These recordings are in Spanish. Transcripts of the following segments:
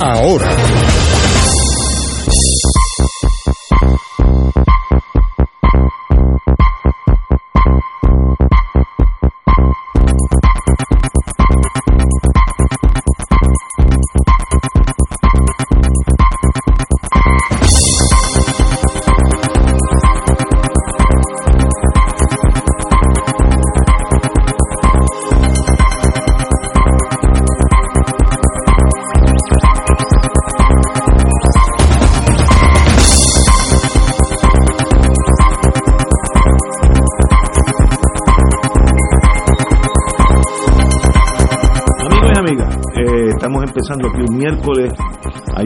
ahora.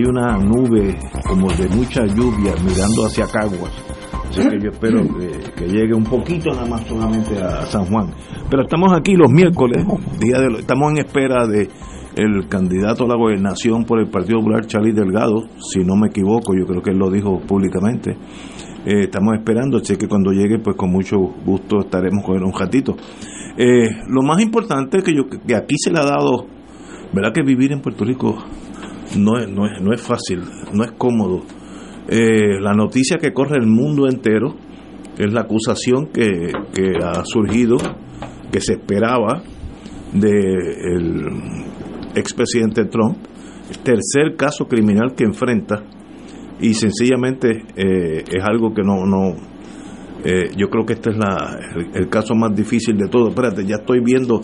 Hay una nube como de mucha lluvia mirando hacia Caguas. Así que yo espero que, llegue un poquito nada más solamente a San Juan. Pero estamos aquí los miércoles, día de estamos en espera de el candidato a la gobernación por el Partido Popular, Charlie Delgado, si no me equivoco, yo creo que él lo dijo públicamente. Eh, estamos esperando, así que cuando llegue, pues con mucho gusto estaremos con él un ratito. Eh, lo más importante es que, yo, que aquí se le ha dado ¿Verdad que vivir en Puerto Rico no es, no es, no es fácil, no es cómodo? Eh, la noticia que corre el mundo entero es la acusación que, ha surgido, que se esperaba del expresidente Trump, el tercer caso criminal que enfrenta y sencillamente eh, es algo que no, no eh, yo creo que este es la, el, el, caso más difícil de todo. Espérate, ya estoy viendo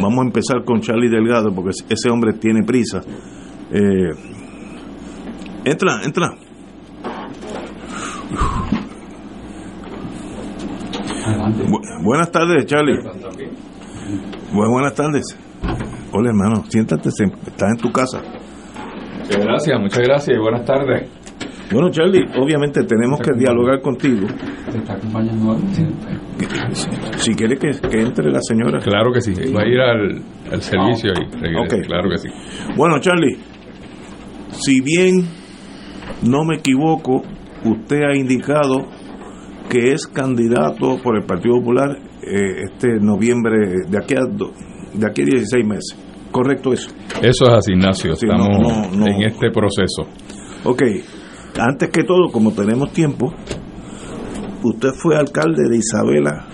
vamos a empezar con Charlie Delgado porque ese hombre tiene prisa. Eh, entra, entra. buenas tardes, Charlie. buenas tardes. Hola, hermano, siéntate, estás en tu casa. Muchas gracias, muchas gracias y buenas tardes. Bueno, Charlie, obviamente tenemos que dialogar contigo. ¿Te está acompañando Si quiere que, entre la señora. Claro que sí, va a ir al, servicio ahí. Claro que sí. Bueno, Charlie, si bien no me equivoco, usted ha indicado que es candidato por el Partido Popular eh, este noviembre, de aquí a, de aquí a 16 meses. ¿Correcto eso? Eso es así, Ignacio. Estamos en este proceso. Ok, antes que todo, como tenemos tiempo, usted fue alcalde de Isabela,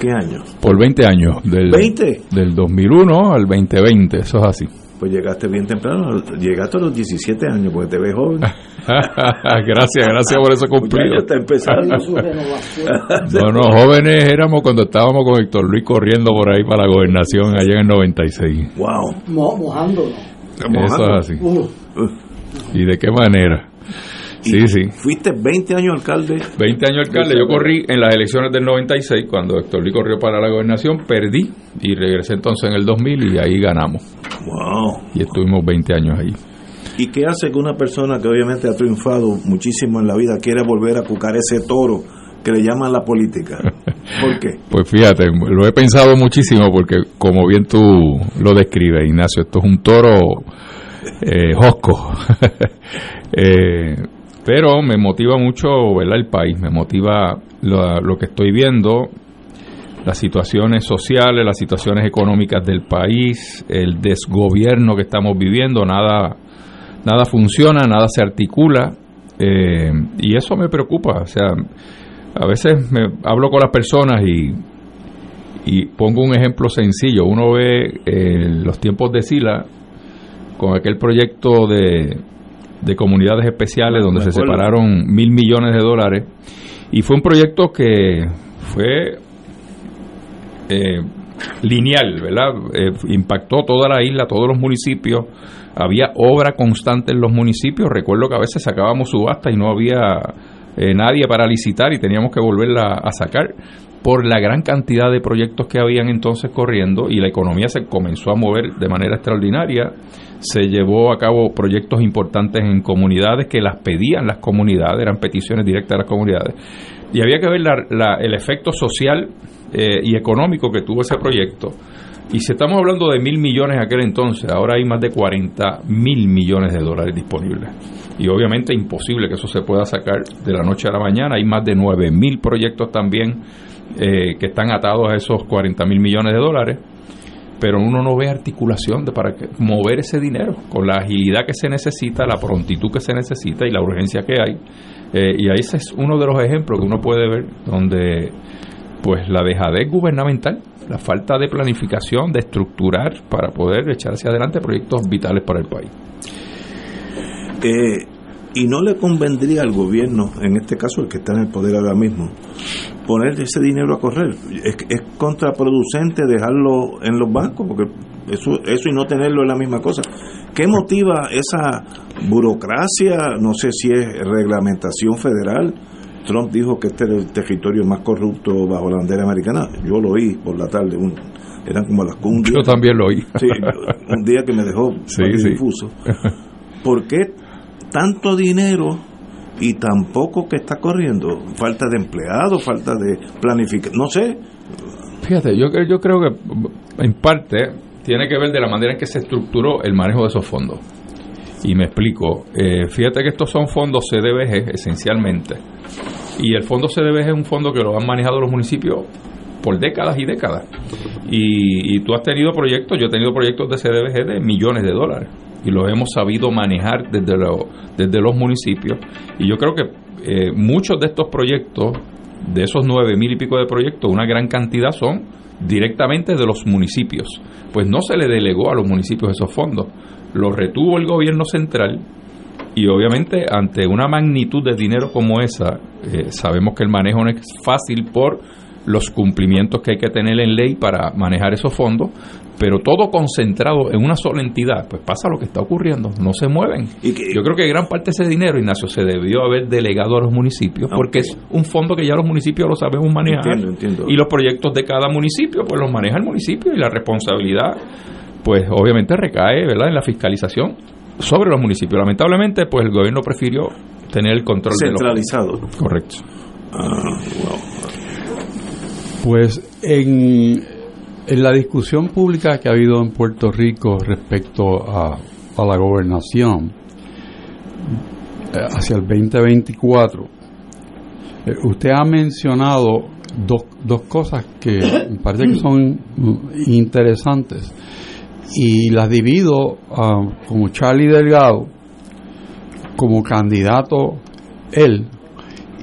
¿qué año? Por 20 años, del, ¿20? del 2001 al 2020, eso es así. Pues llegaste bien temprano, llegaste a los 17 años, porque te ves joven. gracias, gracias por eso cumplido. está empezando su renovación. no, jóvenes éramos cuando estábamos con Héctor Luis corriendo por ahí para la gobernación allá en el 96. Wow. mojándonos. Eso es así. Uh. ¿Y de qué manera? Sí, sí. Fuiste 20 años alcalde. 20 años alcalde. Yo corrí en las elecciones del 96, cuando Héctor Luis corrió para la gobernación, perdí y regresé entonces en el 2000 y ahí ganamos. Wow. Y estuvimos 20 años ahí. ¿Y qué hace que una persona que obviamente ha triunfado muchísimo en la vida quiera volver a cucar ese toro que le llaman la política? ¿Por qué? pues fíjate, lo he pensado muchísimo porque como bien tú lo describes, Ignacio, esto es un toro eh, Josco. Eh, pero me motiva mucho el país, me motiva lo, que estoy viendo, las situaciones sociales, las situaciones económicas del país, el desgobierno que estamos viviendo, nada, nada funciona, nada se articula, eh, y eso me preocupa. O sea, a veces me hablo con las personas y, y pongo un ejemplo sencillo. Uno ve los tiempos de Sila con aquel proyecto de, de comunidades especiales donde se separaron mil millones de dólares. Y fue un proyecto que fue eh, lineal, ¿verdad? Eh, impactó toda la isla, todos los municipios, había obra constante en los municipios, recuerdo que a veces sacábamos subasta y no había eh, nadie para licitar y teníamos que volverla a sacar por la gran cantidad de proyectos que habían entonces corriendo y la economía se comenzó a mover de manera extraordinaria. Se llevó a cabo proyectos importantes en comunidades que las pedían las comunidades, eran peticiones directas de las comunidades. Y había que ver el efecto social eh, y económico que tuvo ese proyecto. Y si estamos hablando de mil millones en aquel entonces, ahora hay más de 40 mil millones de dólares disponibles. Y obviamente imposible que eso se pueda sacar de la noche a la mañana. Hay más de 9 mil proyectos también eh, que están atados a esos 40 mil millones de dólares, pero uno no ve articulación de para mover ese dinero con la agilidad que se necesita, la prontitud que se necesita y la urgencia que hay. Eh, y ahí ese es uno de los ejemplos que uno puede ver donde pues la dejadez gubernamental, la falta de planificación, de estructurar para poder echar hacia adelante proyectos vitales para el país. Eh, y no le convendría al gobierno, en este caso el que está en el poder ahora mismo, poner ese dinero a correr. Es, es contraproducente dejarlo en los bancos, porque eso, eso y no tenerlo es la misma cosa. ¿Qué motiva esa burocracia? No sé si es reglamentación federal. Trump dijo que este era el territorio más corrupto bajo la bandera americana. Yo lo oí por la tarde, un, eran como las cumbias. Yo también lo oí. Sí, un día que me dejó sí, difuso. ¿Por qué tanto dinero y tampoco que está corriendo. Falta de empleados, falta de planificación, no sé. Fíjate, yo, yo creo que en parte tiene que ver de la manera en que se estructuró el manejo de esos fondos. Y me explico. Eh, fíjate que estos son fondos CDBG esencialmente. Y el fondo CDBG es un fondo que lo han manejado los municipios por décadas y décadas. Y, y tú has tenido proyectos, yo he tenido proyectos de CDBG de millones de dólares y lo hemos sabido manejar desde, desde los municipios. Y yo creo que eh, muchos de estos proyectos, de esos nueve mil y pico de proyectos, una gran cantidad son directamente de los municipios. Pues no se le delegó a los municipios esos fondos, los retuvo el gobierno central y obviamente ante una magnitud de dinero como esa, eh, sabemos que el manejo no es fácil por los cumplimientos que hay que tener en ley para manejar esos fondos, pero todo concentrado en una sola entidad, pues pasa lo que está ocurriendo, no se mueven. Yo creo que gran parte de ese dinero, Ignacio, se debió haber delegado a los municipios, porque es un fondo que ya los municipios lo sabemos manejar. Y los proyectos de cada municipio, pues los maneja el municipio y la responsabilidad, pues obviamente recae, ¿verdad?, en la fiscalización sobre los municipios. Lamentablemente, pues el gobierno prefirió tener el control centralizado. Correcto. Ah, Pues en en la discusión pública que ha habido en Puerto Rico respecto a, la gobernación eh, hacia el 2024, eh, usted ha mencionado dos, dos cosas que me parece que son interesantes. Y las divido uh, como Charlie Delgado como candidato él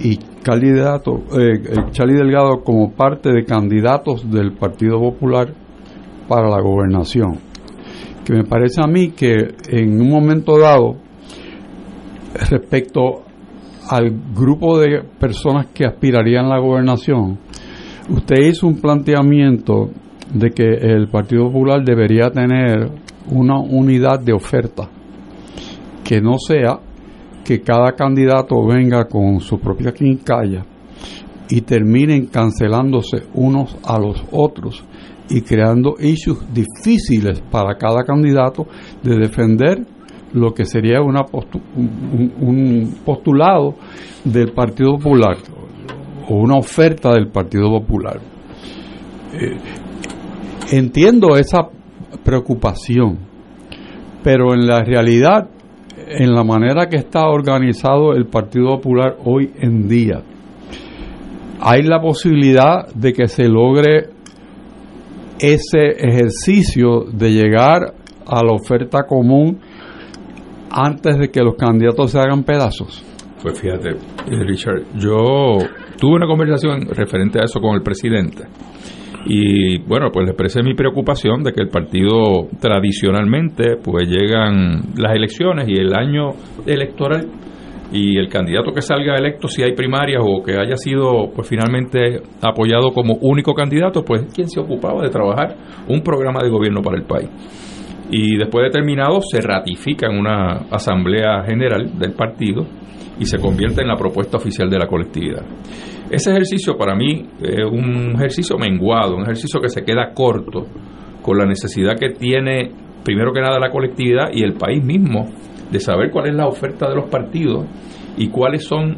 y candidato, eh, Charlie Delgado como parte de candidatos del Partido Popular para la gobernación. Que me parece a mí que en un momento dado, respecto al grupo de personas que aspirarían a la gobernación, usted hizo un planteamiento de que el Partido Popular debería tener una unidad de oferta que no sea que cada candidato venga con su propia quincalla y terminen cancelándose unos a los otros y creando issues difíciles para cada candidato de defender lo que sería una un, postulado del Partido Popular o una oferta del Partido Popular. Eh, entiendo esa preocupación, pero en la realidad en la manera que está organizado el Partido Popular hoy en día, hay la posibilidad de que se logre ese ejercicio de llegar a la oferta común antes de que los candidatos se hagan pedazos? Pues fíjate, eh, Richard, yo tuve una conversación referente a eso con el presidente Y bueno, pues le expresé mi preocupación de que el partido tradicionalmente, pues llegan las elecciones y el año electoral y el candidato que salga electo, si hay primarias o que haya sido pues finalmente apoyado como único candidato, pues quien se ocupaba de trabajar un programa de gobierno para el país. Y después de terminado se ratifica en una asamblea general del partido y se convierte en la propuesta oficial de la colectividad. Ese ejercicio para mí es un ejercicio menguado, un ejercicio que se queda corto con la necesidad que tiene primero que nada la colectividad y el país mismo de saber cuál es la oferta de los partidos y cuáles son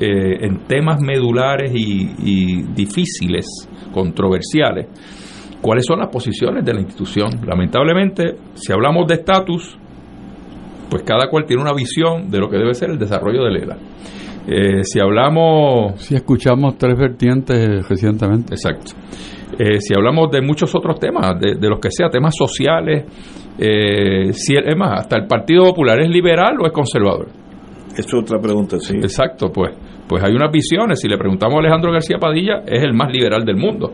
eh, en temas medulares y, difíciles, controversiales, cuáles son las posiciones de la institución. Lamentablemente, si hablamos de estatus, pues cada cual tiene una visión de lo que debe ser el desarrollo de Lela. Eh, si hablamos... Si escuchamos tres vertientes recientemente. Exacto. Eh, si hablamos de muchos otros temas, de, de los que sea, temas sociales, eh, si es más, hasta el Partido Popular es liberal o es conservador. Es otra pregunta, sí. Exacto, pues, pues hay unas visiones. Si le preguntamos a Alejandro García Padilla, es el más liberal del mundo.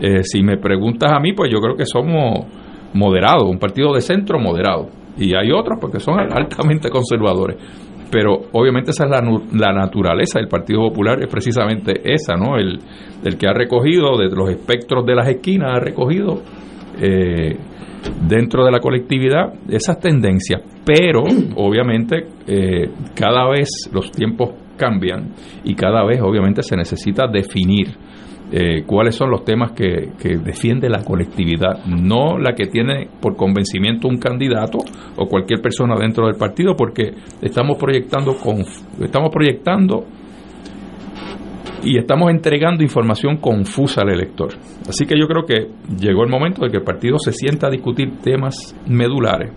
Eh, si me preguntas a mí, pues yo creo que somos moderados, un partido de centro moderado. Y hay otros porque son altamente conservadores. Pero obviamente esa es la, la naturaleza del Partido Popular, es precisamente esa, ¿no? El, el que ha recogido de los espectros de las esquinas, ha recogido eh, dentro de la colectividad esas tendencias, pero obviamente eh, cada vez los tiempos cambian y cada vez obviamente se necesita definir eh, cuáles son los temas que, defiende la colectividad, no la que tiene por convencimiento un candidato o cualquier persona dentro del partido, porque estamos proyectando, con, estamos proyectando y estamos entregando información confusa al elector. Así que yo creo que llegó el momento de que el partido se sienta a discutir temas medulares,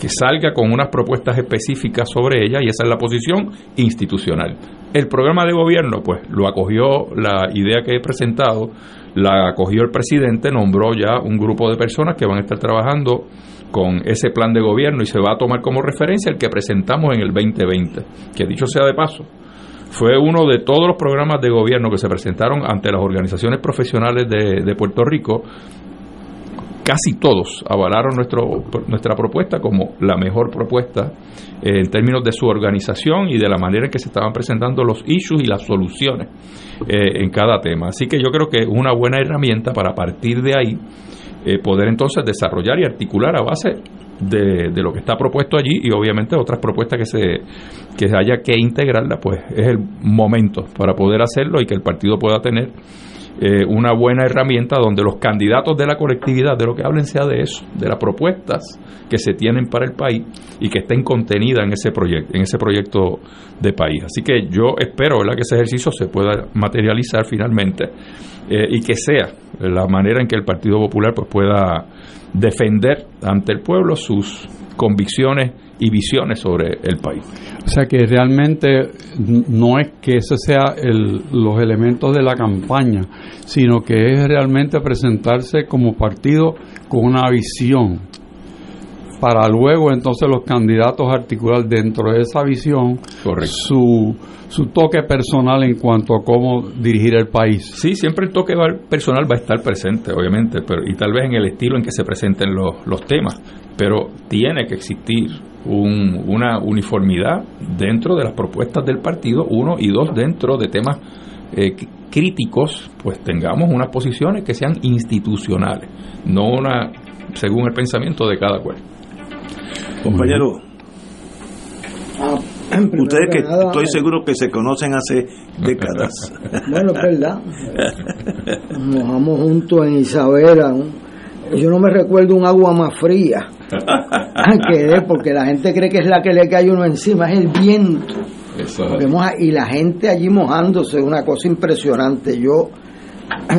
que salga con unas propuestas específicas sobre ella y esa es la posición institucional. El programa de gobierno, pues lo acogió la idea que he presentado, la acogió el presidente, nombró ya un grupo de personas que van a estar trabajando con ese plan de gobierno y se va a tomar como referencia el que presentamos en el 2020, que dicho sea de paso, fue uno de todos los programas de gobierno que se presentaron ante las organizaciones profesionales de, Puerto Rico. Casi todos avalaron nuestro, nuestra propuesta como la mejor propuesta eh, en términos de su organización y de la manera en que se estaban presentando los issues y las soluciones eh, en cada tema. Así que yo creo que es una buena herramienta para partir de ahí eh, poder entonces desarrollar y articular a base de, lo que está propuesto allí y obviamente otras propuestas que se que haya que integrarla pues es el momento para poder hacerlo y que el partido pueda tener eh, una buena herramienta donde los candidatos de la colectividad de lo que hablen sea de eso de las propuestas que se tienen para el país y que estén contenidas en ese proyecto en ese proyecto de país. Así que yo espero que ese ejercicio se pueda materializar finalmente eh, y que sea la manera en que el Partido Popular pues pueda defender ante el pueblo sus convicciones y visiones sobre el país. O sea que realmente no es que ese sea el, los elementos de la campaña, sino que es realmente presentarse como partido con una visión para luego entonces los candidatos articular dentro de esa visión su su toque personal en cuanto a cómo dirigir el país. Sí, siempre el toque personal va a estar presente, obviamente, pero y tal vez en el estilo en que se presenten los, los temas, pero tiene que existir una uniformidad dentro de las propuestas del partido, uno, y dos, dentro de temas eh, críticos, pues tengamos unas posiciones que sean institucionales, no una según el pensamiento de cada cual. Compañero, ah, Ustedes que estoy seguro que se conocen hace décadas. Bueno, es verdad. Nos vamos juntos en Isabela. Yo no me recuerdo un agua más fría que porque la gente cree que es la que le cae uno encima, es el viento. y la gente allí mojándose, una cosa impresionante. Yo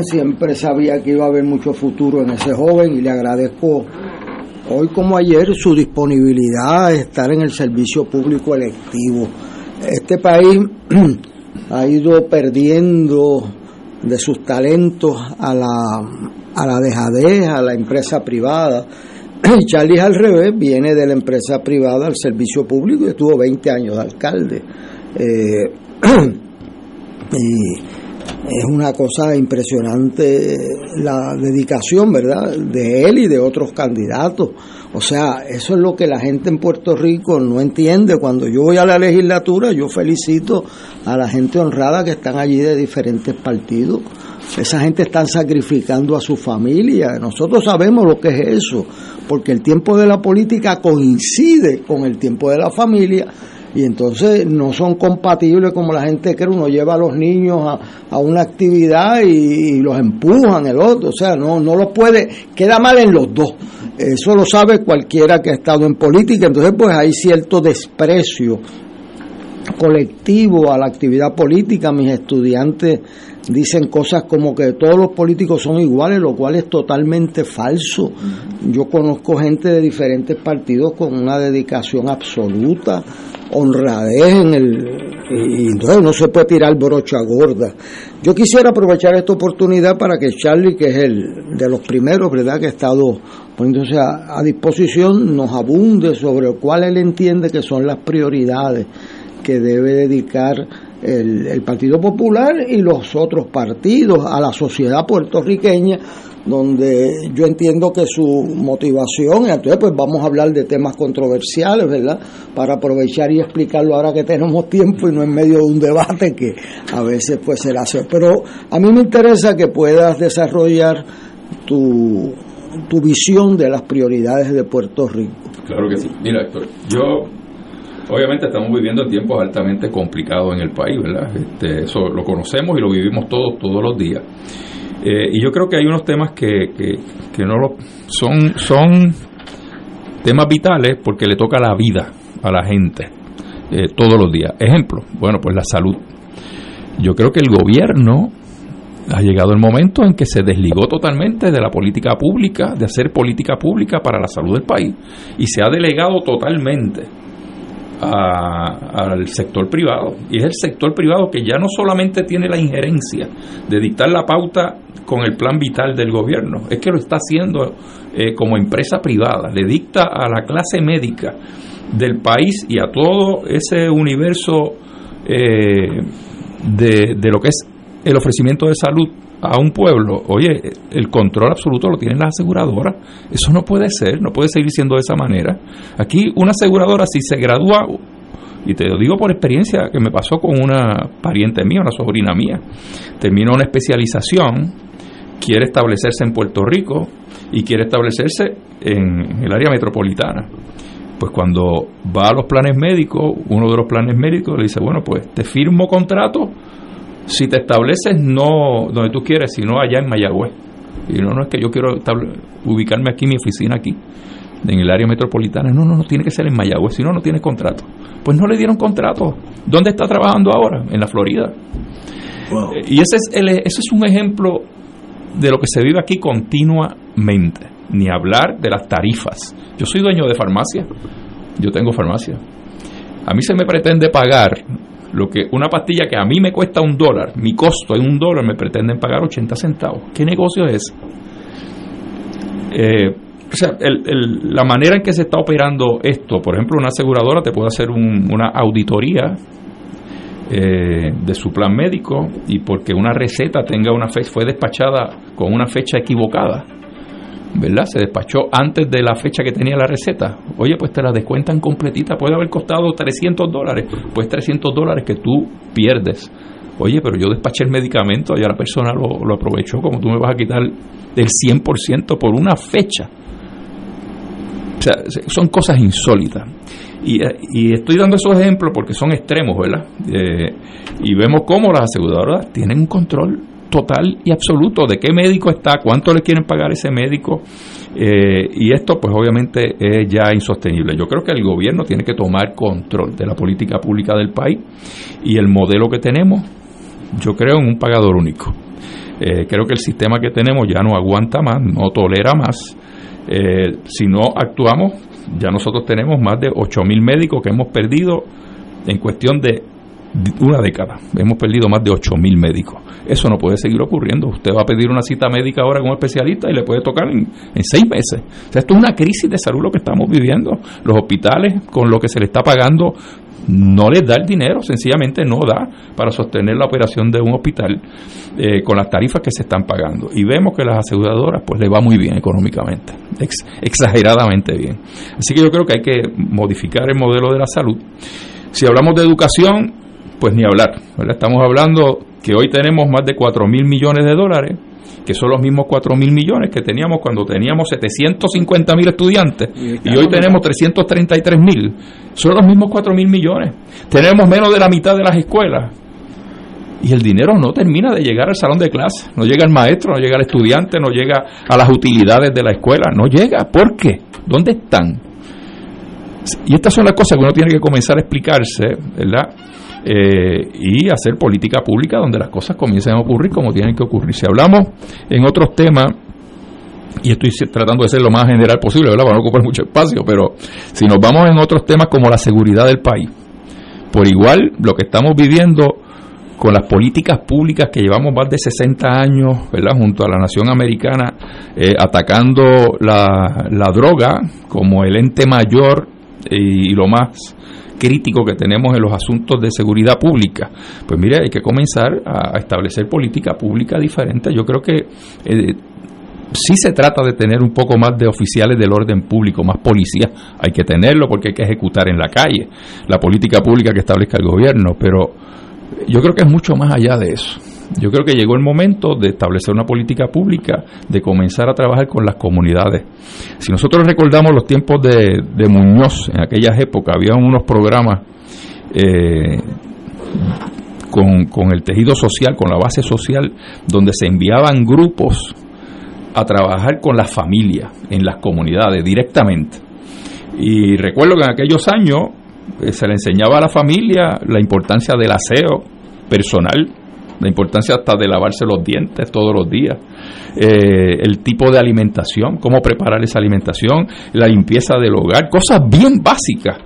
siempre sabía que iba a haber mucho futuro en ese joven y le agradezco hoy como ayer su disponibilidad a estar en el servicio público electivo. Este país ha ido perdiendo de sus talentos a la, a la dejadez, a la empresa privada. Charlie al revés, viene de la empresa privada al servicio público y estuvo 20 años de alcalde. Eh, y es una cosa impresionante la dedicación, ¿verdad?, de él y de otros candidatos. O sea, eso es lo que la gente en Puerto Rico no entiende. Cuando yo voy a la legislatura, yo felicito a la gente honrada que están allí de diferentes partidos. Esa gente está sacrificando a su familia. Nosotros sabemos lo que es eso, porque el tiempo de la política coincide con el tiempo de la familia y entonces no son compatibles como la gente cree, uno lleva a los niños a, una actividad y, los empujan el otro, o sea, no, no lo puede, queda mal en los dos, eso lo sabe cualquiera que ha estado en política, entonces pues hay cierto desprecio colectivo a la actividad política, mis estudiantes dicen cosas como que todos los políticos son iguales, lo cual es totalmente falso. Yo conozco gente de diferentes partidos con una dedicación absoluta honradez en el y entonces no se puede tirar brocha gorda. Yo quisiera aprovechar esta oportunidad para que Charlie, que es el de los primeros, ¿verdad?, que ha estado poniéndose a, a disposición, nos abunde sobre cuál él entiende que son las prioridades que debe dedicar el, el, Partido Popular y los otros partidos a la sociedad puertorriqueña donde yo entiendo que su motivación, entonces pues vamos a hablar de temas controversiales, ¿verdad? Para aprovechar y explicarlo ahora que tenemos tiempo y no en medio de un debate que a veces pues se hace. Pero a mí me interesa que puedas desarrollar tu, tu visión de las prioridades de Puerto Rico. Claro que sí. Mira, Héctor, yo Obviamente estamos viviendo tiempos altamente complicados en el país, ¿verdad? Este, eso lo conocemos y lo vivimos todos, todos los días. Eh, y yo creo que hay unos temas que, que, no lo, son, son temas vitales porque le toca la vida a la gente eh, todos los días. Ejemplo, bueno, pues la salud. Yo creo que el gobierno ha llegado el momento en que se desligó totalmente de la política pública, de hacer política pública para la salud del país, y se ha delegado totalmente al sector privado. Y es el sector privado que ya no solamente tiene la injerencia de dictar la pauta con el plan vital del gobierno, es que lo está haciendo eh, como empresa privada, le dicta a la clase médica del país y a todo ese universo eh, de, de lo que es el ofrecimiento de salud a un pueblo, oye, el control absoluto lo tienen las aseguradoras. Eso no puede ser, no puede seguir siendo de esa manera. Aquí una aseguradora, si se gradúa, y te lo digo por experiencia que me pasó con una pariente mía, una sobrina mía, terminó una especialización, quiere establecerse en Puerto Rico y quiere establecerse en el área metropolitana. Pues cuando va a los planes médicos, uno de los planes médicos le dice, bueno, pues te firmo contrato si te estableces no donde tú quieres, sino allá en Mayagüez. Y no, no es que yo quiero ubicarme aquí, mi oficina aquí, en el área metropolitana. No, no, no, tiene que ser en Mayagüez, si no, no tiene contrato. Pues no le dieron contrato. ¿Dónde está trabajando ahora? En la Florida. Eh, y ese es, el, ese es un ejemplo de lo que se vive aquí continuamente. Ni hablar de las tarifas. Yo soy dueño de farmacia. Yo tengo farmacia. A mí se me pretende pagar lo que una pastilla que a mí me cuesta un dólar, mi costo en un dólar, me pretenden pagar 80 centavos. ¿Qué negocio es eh, o sea, la manera en que se está operando esto, por ejemplo, una aseguradora te puede hacer una auditoría eh, de su plan médico y porque una receta tenga una fecha, fue despachada con una fecha equivocada, ¿verdad? Se despachó antes de la fecha que tenía la receta. Oye, pues te la descuentan completita, puede haber costado 300 dólares, pues 300 dólares que tú pierdes. Oye, pero yo despaché el medicamento y a la persona lo, lo aprovechó, como tú me vas a quitar el 100% por una fecha. O sea, son cosas insólitas. Y, y, estoy dando esos ejemplos porque son extremos, ¿verdad? Eh, y vemos cómo las aseguradoras tienen un control total y absoluto de qué médico está, cuánto le quieren pagar ese médico. Eh, y esto pues obviamente es ya insostenible. Yo creo que el gobierno tiene que tomar control de la política pública del país y el modelo que tenemos, yo creo en un pagador único. Eh, creo que el sistema que tenemos ya no aguanta más, no tolera más. Eh, si no actuamos, ya nosotros tenemos más de 8.000 médicos que hemos perdido en cuestión de una década. Hemos perdido más de 8.000 médicos. Eso no puede seguir ocurriendo. Usted va a pedir una cita médica ahora con un especialista y le puede tocar en, seis meses. O sea, esto es una crisis de salud lo que estamos viviendo. Los hospitales, con lo que se le está pagando, no les da el dinero, sencillamente no da para sostener la operación de un hospital eh, con las tarifas que se están pagando. Y vemos que las aseguradoras pues le va muy bien económicamente, exageradamente bien. Así que yo creo que hay que modificar el modelo de la salud. Si hablamos de educación, pues ni hablar. Estamos hablando que hoy tenemos más de 4 mil millones de dólares que son los mismos 4 mil millones que teníamos cuando teníamos 750 mil estudiantes y, hoy tenemos 333 mil. Son los mismos 4 mil millones. Tenemos menos de la mitad de las escuelas. Y el dinero no termina de llegar al salón de clase, no llega al maestro, no llega al estudiante, no llega a las utilidades de la escuela, no llega. ¿Por qué? ¿Dónde están? Y estas son las cosas que uno tiene que comenzar a explicarse, ¿verdad? Eh, y hacer política pública donde las cosas comiencen a ocurrir como tienen que ocurrir. Si hablamos en otros temas, y estoy tratando de ser lo más general posible, ¿verdad? Para no ocupar mucho espacio, pero si nos vamos en otros temas como la seguridad del país, por igual lo que estamos viviendo con las políticas públicas que llevamos más de 60 años, ¿verdad? Junto a la nación americana, eh, atacando la, la droga como el ente mayor y lo más crítico que tenemos en los asuntos de seguridad pública. Pues mire, hay que comenzar a, establecer política pública diferente. Yo creo que eh, sí se trata de tener un poco más de oficiales del orden público, más policías. Hay que tenerlo porque hay que ejecutar en la calle la política pública que establezca el gobierno, pero yo creo que es mucho más allá de eso. Yo creo que llegó el momento de establecer una política pública, de comenzar a trabajar con las comunidades. Si nosotros recordamos los tiempos de, Muñoz, en aquellas épocas había unos programas eh, con, con el tejido social, con la base social, donde se enviaban grupos a trabajar con las familias, en las comunidades, directamente. Y recuerdo que en aquellos años eh, se le enseñaba a la familia la importancia del aseo personal, la importancia hasta de lavarse los dientes todos los días, eh, el tipo de alimentación, cómo preparar esa alimentación, la limpieza del hogar, cosas bien básicas.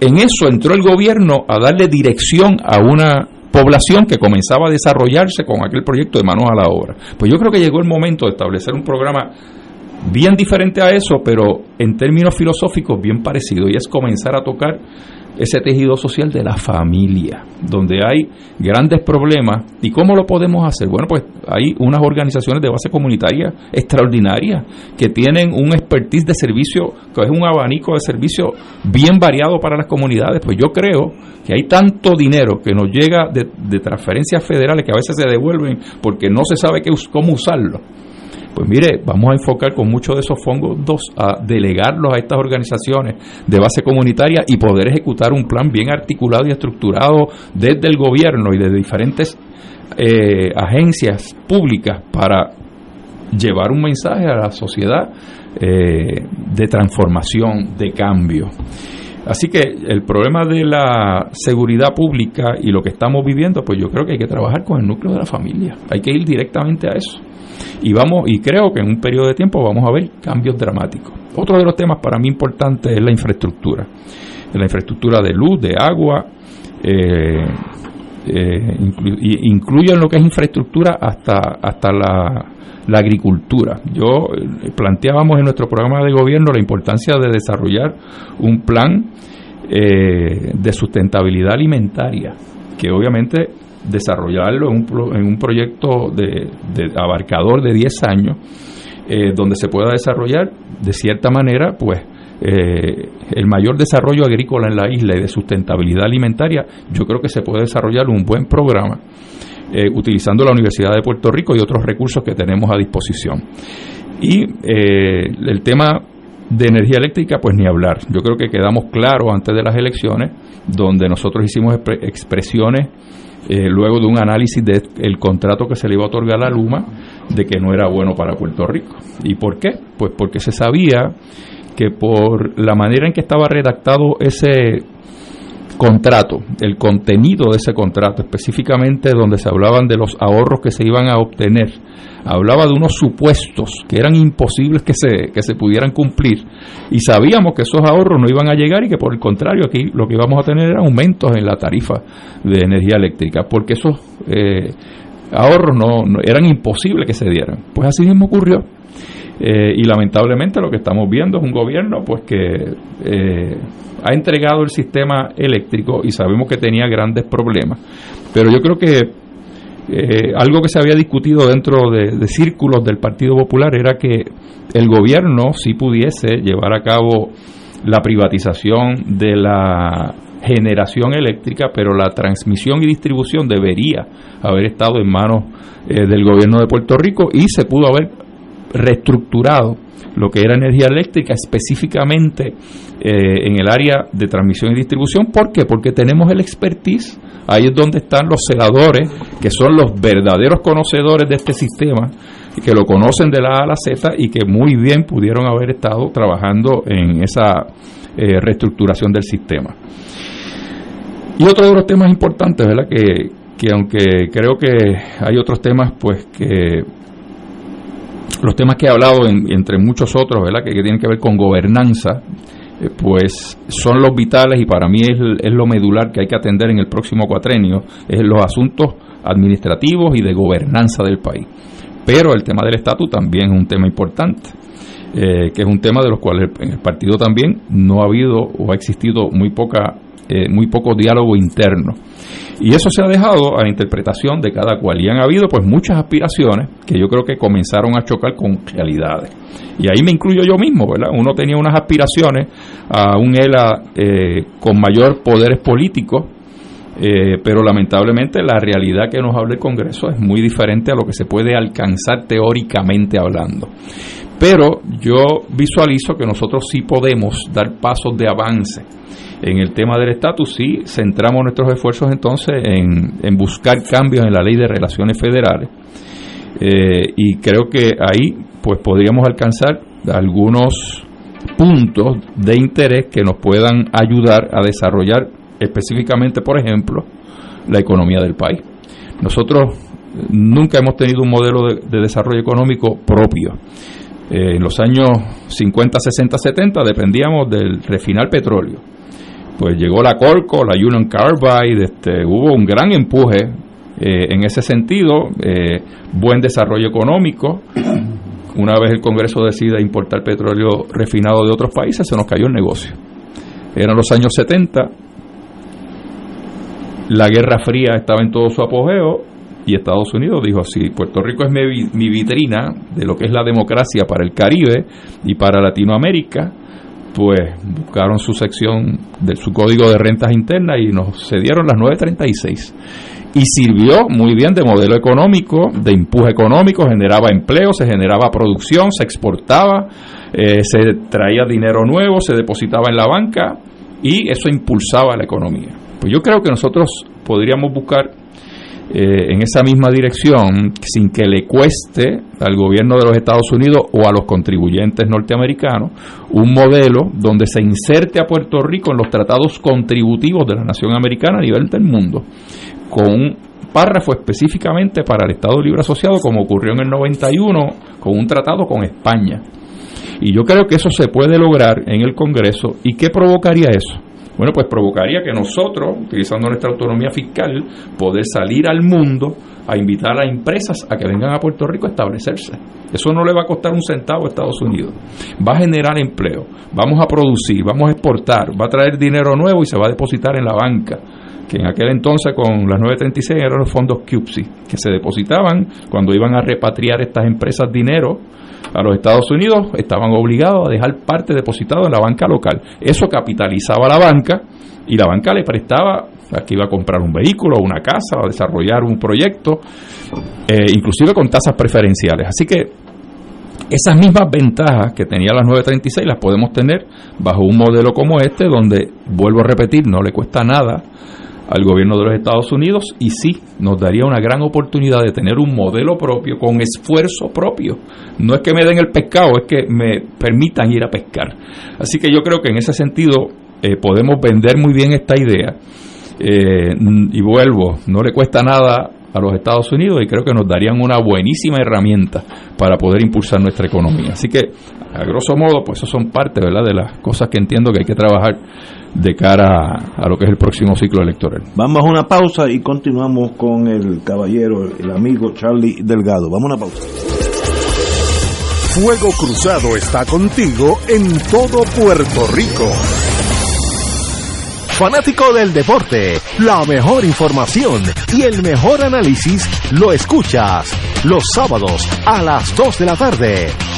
En eso entró el gobierno a darle dirección a una población que comenzaba a desarrollarse con aquel proyecto de manos a la obra. Pues yo creo que llegó el momento de establecer un programa bien diferente a eso, pero en términos filosóficos bien parecido, y es comenzar a tocar ese tejido social de la familia, donde hay grandes problemas. ¿Y cómo lo podemos hacer? Bueno, pues hay unas organizaciones de base comunitaria extraordinarias que tienen un expertise de servicio, que es un abanico de servicio bien variado para las comunidades. Pues yo creo que hay tanto dinero que nos llega de, de transferencias federales que a veces se devuelven porque no se sabe qué, cómo usarlo pues mire, vamos a enfocar con muchos de esos fondos a delegarlos a estas organizaciones de base comunitaria y poder ejecutar un plan bien articulado y estructurado desde el gobierno y de diferentes eh, agencias públicas para llevar un mensaje a la sociedad eh, de transformación, de cambio. Así que el problema de la seguridad pública y lo que estamos viviendo, pues yo creo que hay que trabajar con el núcleo de la familia. Hay que ir directamente a eso y vamos y creo que en un periodo de tiempo vamos a ver cambios dramáticos. Otro de los temas para mí importantes es la infraestructura, la infraestructura de luz, de agua, eh, eh, incluyen lo que es infraestructura hasta hasta la, agricultura. Yo eh, planteábamos en nuestro programa de gobierno la importancia de desarrollar un plan eh, de sustentabilidad alimentaria, que obviamente desarrollarlo en un, en un proyecto de, abarcador de 10 años, eh, donde se pueda desarrollar de cierta manera, pues, eh, el mayor desarrollo agrícola en la isla y de sustentabilidad alimentaria, yo creo que se puede desarrollar un buen programa eh, utilizando la Universidad de Puerto Rico y otros recursos que tenemos a disposición. Y el tema de energía eléctrica, pues ni hablar. Yo creo que quedamos claros antes de las elecciones, donde nosotros hicimos expresiones eh, luego de un análisis del contrato que se le iba a otorgar a Luma, de que no era bueno para Puerto Rico. ¿Y por qué? Pues porque se sabía que por la manera en que estaba redactado ese contrato, el contenido de ese contrato, específicamente donde se hablaban de los ahorros que se iban a obtener, hablaba de unos supuestos que eran imposibles que se, que se pudieran cumplir y sabíamos que esos ahorros no iban a llegar y que por el contrario aquí lo que íbamos a tener eran aumentos en la tarifa de energía eléctrica, porque esos eh, ahorros no, eran imposibles que se dieran. Pues así mismo ocurrió. Eh, y lamentablemente lo que estamos viendo es un gobierno pues que eh, ha entregado el sistema eléctrico y sabemos que tenía grandes problemas. Pero yo creo que eh, algo que se había discutido dentro de, círculos del Partido Popular era que el gobierno si pudiese llevar a cabo la privatización de la generación eléctrica, pero la transmisión y distribución debería haber estado en manos eh, del gobierno de Puerto Rico y se pudo haber reestructurado lo que era energía eléctrica específicamente eh, en el área de transmisión y distribución. ¿Por qué? Porque tenemos el expertise, ahí es donde están los celadores, que son los verdaderos conocedores de este sistema, que lo conocen de la A a la Z y que muy bien pudieron haber estado trabajando en esa eh, reestructuración del sistema. Y otro de los temas importantes, ¿verdad? Que, que aunque creo que hay otros temas, pues que los temas que he hablado, entre muchos otros, ¿verdad? Que, tienen que ver con gobernanza, eh, pues son los vitales y para mí es, es, lo medular que hay que atender en el próximo cuatrenio, es los asuntos administrativos y de gobernanza del país. Pero el tema del estatus también es un tema importante, eh, que es un tema de los cuales en el partido también no ha habido o ha existido muy poca eh, muy poco diálogo interno. Y eso se ha dejado a la interpretación de cada cual. Y han habido pues muchas aspiraciones que yo creo que comenzaron a chocar con realidades. Y ahí me incluyo yo mismo, ¿verdad? Uno tenía unas aspiraciones a un ELA eh, con mayor poderes políticos, eh, pero lamentablemente la realidad que nos habla el Congreso es muy diferente a lo que se puede alcanzar teóricamente hablando. Pero yo visualizo que nosotros sí podemos dar pasos de avance en el tema del estatus, sí centramos nuestros esfuerzos entonces en, buscar cambios en la ley de relaciones federales. Eh, y creo que ahí pues podríamos alcanzar algunos puntos de interés que nos puedan ayudar a desarrollar específicamente, por ejemplo, la economía del país. Nosotros nunca hemos tenido un modelo de, desarrollo económico propio. Eh, en los años 50, 60, 70 dependíamos del refinar petróleo pues llegó la Corco, la Union Carbide, este, hubo un gran empuje eh, en ese sentido, eh, buen desarrollo económico. Una vez el Congreso decide importar petróleo refinado de otros países, se nos cayó el negocio. Eran los años 70, la Guerra Fría estaba en todo su apogeo y Estados Unidos dijo, si Puerto Rico es mi, mi vitrina de lo que es la democracia para el Caribe y para Latinoamérica, pues buscaron su sección de su código de rentas internas y nos cedieron las 936 y sirvió muy bien de modelo económico, de empuje económico, generaba empleo, se generaba producción, se exportaba, eh, se traía dinero nuevo, se depositaba en la banca y eso impulsaba la economía. Pues yo creo que nosotros podríamos buscar eh, en esa misma dirección sin que le cueste al gobierno de los Estados Unidos o a los contribuyentes norteamericanos un modelo donde se inserte a Puerto Rico en los tratados contributivos de la nación americana a nivel del mundo, con un párrafo específicamente para el Estado Libre Asociado, como ocurrió en el 91 con un tratado con España. Y yo creo que eso se puede lograr en el Congreso. ¿Y qué provocaría eso? Bueno, pues provocaría que nosotros, utilizando nuestra autonomía fiscal, poder salir al mundo a invitar a empresas a que vengan a Puerto Rico a establecerse. Eso no le va a costar un centavo a Estados Unidos. Va a generar empleo, vamos a producir, vamos a exportar, va a traer dinero nuevo y se va a depositar en la banca que en aquel entonces con las 936 eran los fondos CUPSI, que se depositaban cuando iban a repatriar estas empresas dinero a los Estados Unidos, estaban obligados a dejar parte depositado en la banca local. Eso capitalizaba la banca y la banca le prestaba a que iba a comprar un vehículo, una casa, a desarrollar un proyecto, eh, inclusive con tasas preferenciales. Así que esas mismas ventajas que tenía las 936 las podemos tener bajo un modelo como este, donde, vuelvo a repetir, no le cuesta nada al gobierno de los Estados Unidos y sí, nos daría una gran oportunidad de tener un modelo propio con esfuerzo propio. No es que me den el pescado, es que me permitan ir a pescar. Así que yo creo que en ese sentido eh, podemos vender muy bien esta idea. Eh, y vuelvo, no le cuesta nada a los Estados Unidos y creo que nos darían una buenísima herramienta para poder impulsar nuestra economía. Así que, a grosso modo, pues eso son parte ¿verdad? de las cosas que entiendo que hay que trabajar de cara a, lo que es el próximo ciclo electoral. Vamos a una pausa y continuamos con el caballero, el amigo Charlie Delgado. Vamos a una pausa. Fuego Cruzado está contigo en todo Puerto Rico. Fanático del deporte, la mejor información y el mejor análisis lo escuchas los sábados a las 2 de la tarde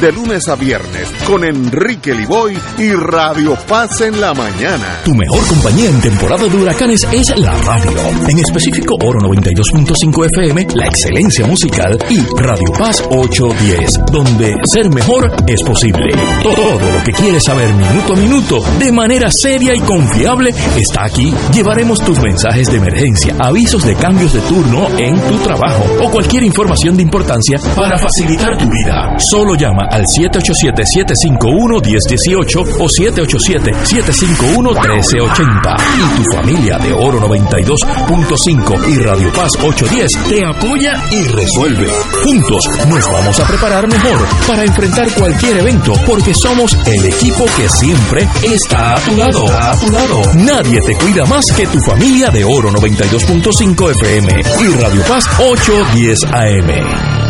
de lunes a viernes con Enrique Liboy y Radio Paz en la mañana. Tu mejor compañía en temporada de huracanes es la radio. En específico Oro 92.5 FM, la excelencia musical y Radio Paz 810, donde ser mejor es posible. Todo lo que quieres saber minuto a minuto, de manera seria y confiable, está aquí. Llevaremos tus mensajes de emergencia, avisos de cambios de turno en tu trabajo o cualquier información de importancia para facilitar tu vida. Solo llama al 787-751-1018 o 787-751-1380. Y tu familia de Oro 92.5 y Radio Paz 810 te apoya y resuelve. Juntos nos vamos a preparar mejor para enfrentar cualquier evento porque somos el equipo que siempre está a tu lado. A tu lado. Nadie te cuida más que tu familia de Oro 92.5 FM y Radio Paz 810 AM.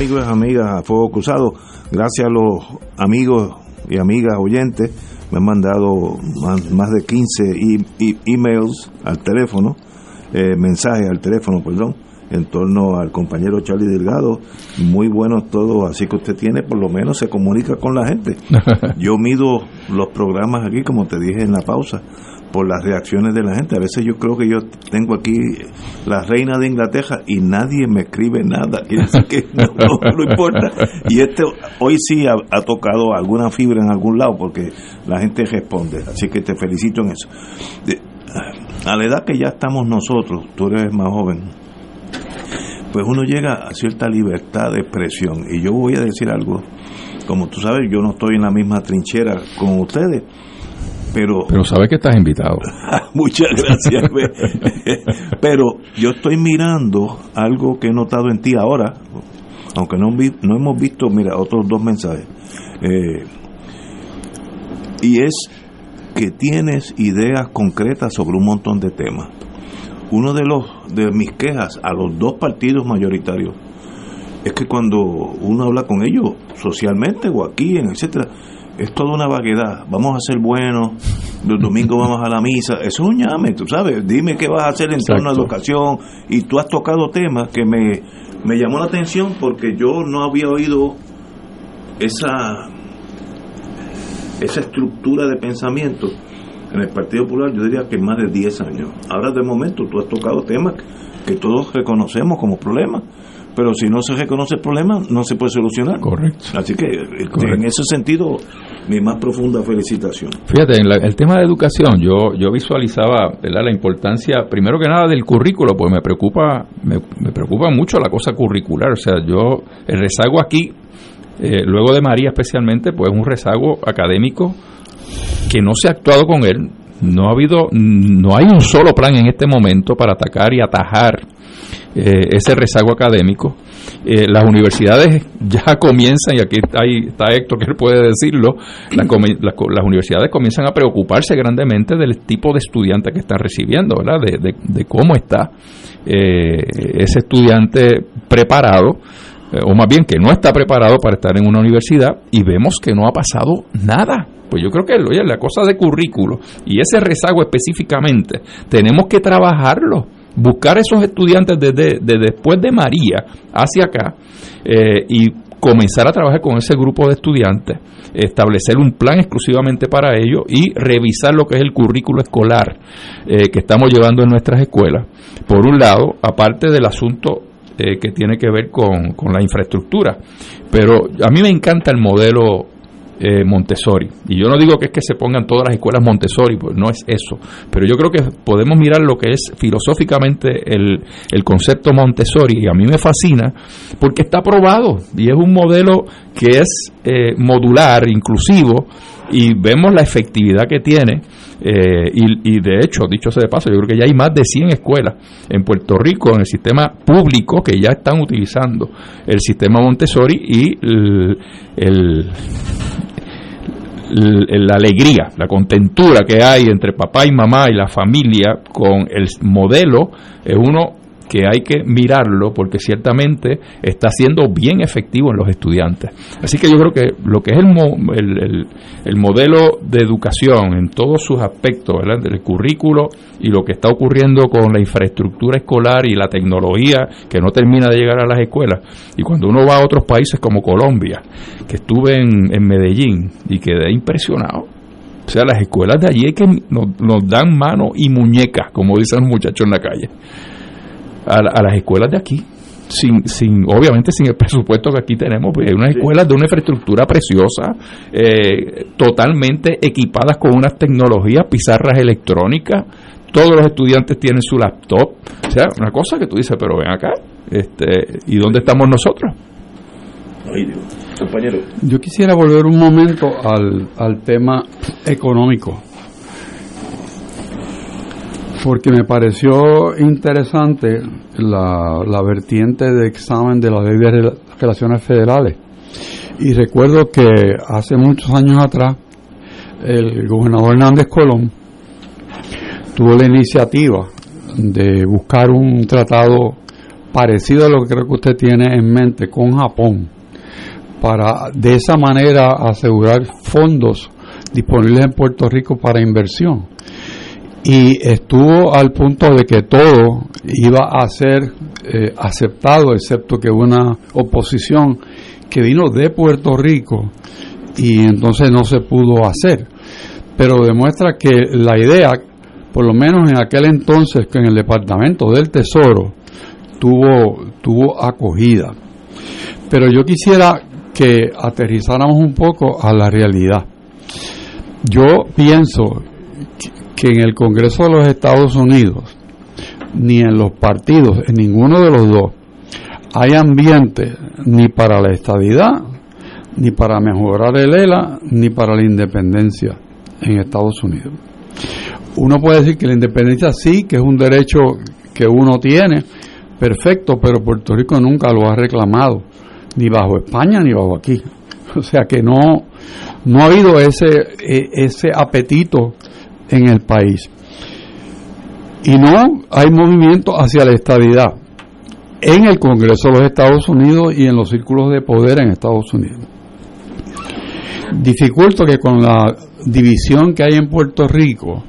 Amigos y amigas a Fuego Cruzado. Gracias a los amigos y amigas oyentes. Me han mandado más, de 15 emails al teléfono, eh, mensajes al teléfono, perdón, en torno al compañero Charlie Delgado. Muy buenos todos, así que usted tiene, por lo menos se comunica con la gente. Yo mido los programas aquí, como te dije en la pausa por las reacciones de la gente. A veces yo creo que yo tengo aquí la reina de Inglaterra y nadie me escribe nada. Quiere decir que no, importa. Y este hoy sí ha, tocado alguna fibra en algún lado porque la gente responde. Así que te felicito en eso. a la edad que ya estamos nosotros, tú eres más joven, pues uno llega a cierta libertad de expresión. Y yo voy a decir algo. Como tú sabes, yo no estoy en la misma trinchera con ustedes pero, pero sabes que estás invitado. Muchas gracias. pero yo estoy mirando algo que he notado en ti ahora, aunque no, no hemos visto, mira, otros dos mensajes. Eh, y es que tienes ideas concretas sobre un montón de temas. Uno de los de mis quejas a los dos partidos mayoritarios es que cuando uno habla con ellos socialmente o aquí, en etcétera, es toda una vaguedad. Vamos a ser buenos, los domingos vamos a la misa. Eso es un llame, tú sabes. Dime qué vas a hacer en torno a educación. Y tú has tocado temas que me, me llamó la atención porque yo no había oído esa, esa estructura de pensamiento en el Partido Popular, yo diría que más de 10 años. Ahora, de momento, tú has tocado temas que todos reconocemos como problemas pero si no se reconoce el problema, no se puede solucionar. Correcto. Así que este, en ese sentido, mi más profunda felicitación. Fíjate, en el tema de educación, yo yo visualizaba la importancia, primero que nada, del currículo, pues me preocupa, me, me preocupa mucho la cosa curricular. O sea, yo, el rezago aquí, eh, luego de María especialmente, pues un rezago académico que no se ha actuado con él. No ha habido, no hay un solo plan en este momento para atacar y atajar eh, ese rezago académico. Eh, las universidades ya comienzan, y aquí ahí está Héctor que puede decirlo, las, universidades comienzan a preocuparse grandemente del tipo de estudiante que están recibiendo. De, cómo está eh, ese estudiante preparado o más bien que no está preparado para estar en una universidad y vemos que no ha pasado nada. Pues yo creo que oye, la cosa de currículo y ese rezago específicamente, tenemos que trabajarlo buscar esos estudiantes desde, después de María hacia acá eh, y comenzar a trabajar con ese grupo de estudiantes, establecer un plan exclusivamente para ellos y revisar lo que es el currículo escolar eh, que estamos llevando en nuestras escuelas. Por un lado, aparte del asunto eh, que tiene que ver con, con la infraestructura, pero a mí me encanta el modelo eh, Montessori. Y yo no digo que es que se pongan todas las escuelas Montessori, pues no es eso. Pero yo creo que podemos mirar lo que es filosóficamente el, el concepto Montessori y a mí me fascina porque está probado y es un modelo que es eh, modular, inclusivo y vemos la efectividad que tiene. Eh, y, de hecho, dicho sea de paso, yo creo que ya hay más de 100 escuelas en Puerto Rico en el sistema público que ya están utilizando el sistema Montessori y el la alegría, la contentura que hay entre papá y mamá y la familia con el modelo es uno que hay que mirarlo porque ciertamente está siendo bien efectivo en los estudiantes. Así que yo creo que lo que es el, el, modelo de educación en todos sus aspectos, ¿verdad? del currículo y lo que está ocurriendo con la infraestructura escolar y la tecnología que no termina de llegar a las escuelas, y cuando uno va a otros países como Colombia, que estuve en, en Medellín y quedé impresionado, o sea, las escuelas de allí es que nos, nos, dan mano y muñecas, como dicen los muchachos en la calle a, las escuelas de aquí. Sin, sin, obviamente sin el presupuesto que aquí tenemos, pues hay unas escuelas de una infraestructura preciosa, eh, totalmente equipadas con unas tecnologías, pizarras electrónicas, todos los estudiantes tienen su laptop, o sea, una cosa que tú dices, pero ven acá, este, ¿y dónde estamos nosotros? compañero. Yo quisiera volver un momento al, al tema económico porque me pareció interesante la, la, vertiente de examen de la ley de relaciones federales. Y recuerdo que hace muchos años atrás, el gobernador Hernández Colón tuvo la iniciativa de buscar un tratado parecido a lo que creo que usted tiene en mente con Japón, para de esa manera asegurar fondos disponibles en Puerto Rico para inversión y estuvo al punto de que todo iba a ser eh, aceptado, excepto que una oposición que vino de Puerto Rico y entonces no se pudo hacer. Pero demuestra que la idea, por lo menos en aquel entonces, que en el Departamento del Tesoro tuvo, tuvo acogida. Pero yo quisiera que aterrizáramos un poco a la realidad. Yo pienso que en el Congreso de los Estados Unidos, ni en los partidos, en ninguno de los dos, hay ambiente ni para la estabilidad, ni para mejorar el ELA, ni para la independencia en Estados Unidos. Uno puede decir que la independencia sí, que es un derecho que uno tiene, perfecto, pero Puerto Rico nunca lo ha reclamado, ni bajo España ni bajo aquí. O sea que no, no ha habido ese, e, ese apetito en el país. Y no hay movimiento hacia la estabilidad en el Congreso de los Estados Unidos y en los círculos de poder en Estados Unidos. Dificulta que con la división que hay en Puerto Rico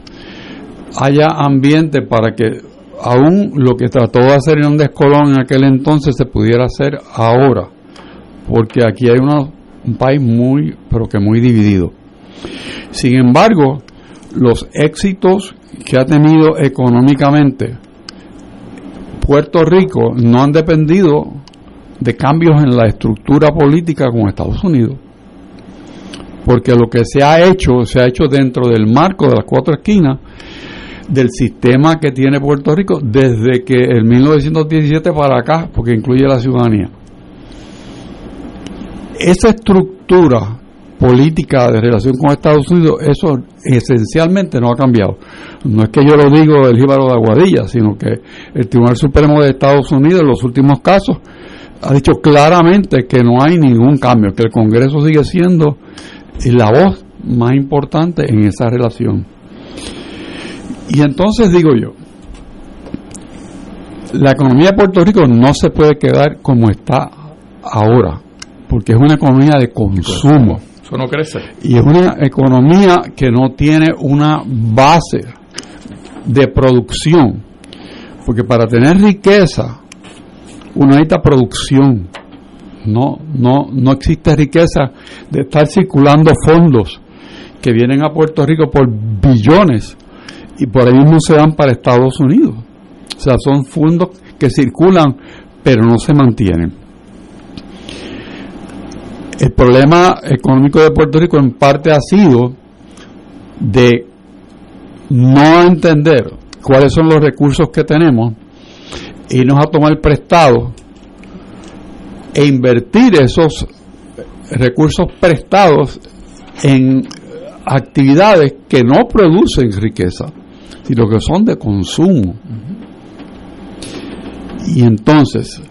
haya ambiente para que aún lo que trató de hacer Hernández Colón en aquel entonces se pudiera hacer ahora, porque aquí hay un país muy, pero que muy dividido. Sin embargo, los éxitos que ha tenido económicamente Puerto Rico no han dependido de cambios en la estructura política con Estados Unidos. Porque lo que se ha hecho, se ha hecho dentro del marco de las cuatro esquinas del sistema que tiene Puerto Rico desde que el 1917 para acá, porque incluye la ciudadanía. Esa estructura política de relación con Estados Unidos, eso esencialmente no ha cambiado. No es que yo lo digo del jíbaro de Aguadilla, sino que el Tribunal Supremo de Estados Unidos en los últimos casos ha dicho claramente que no hay ningún cambio, que el Congreso sigue siendo la voz más importante en esa relación. Y entonces digo yo, la economía de Puerto Rico no se puede quedar como está ahora, porque es una economía de consumo. No crece. Y es una economía que no tiene una base de producción, porque para tener riqueza uno necesita producción. No, no, no existe riqueza de estar circulando fondos que vienen a Puerto Rico por billones y por ahí mismo se dan para Estados Unidos. O sea, son fondos que circulan pero no se mantienen. El problema económico de Puerto Rico en parte ha sido de no entender cuáles son los recursos que tenemos, irnos a tomar prestado e invertir esos recursos prestados en actividades que no producen riqueza, sino que son de consumo. Y entonces,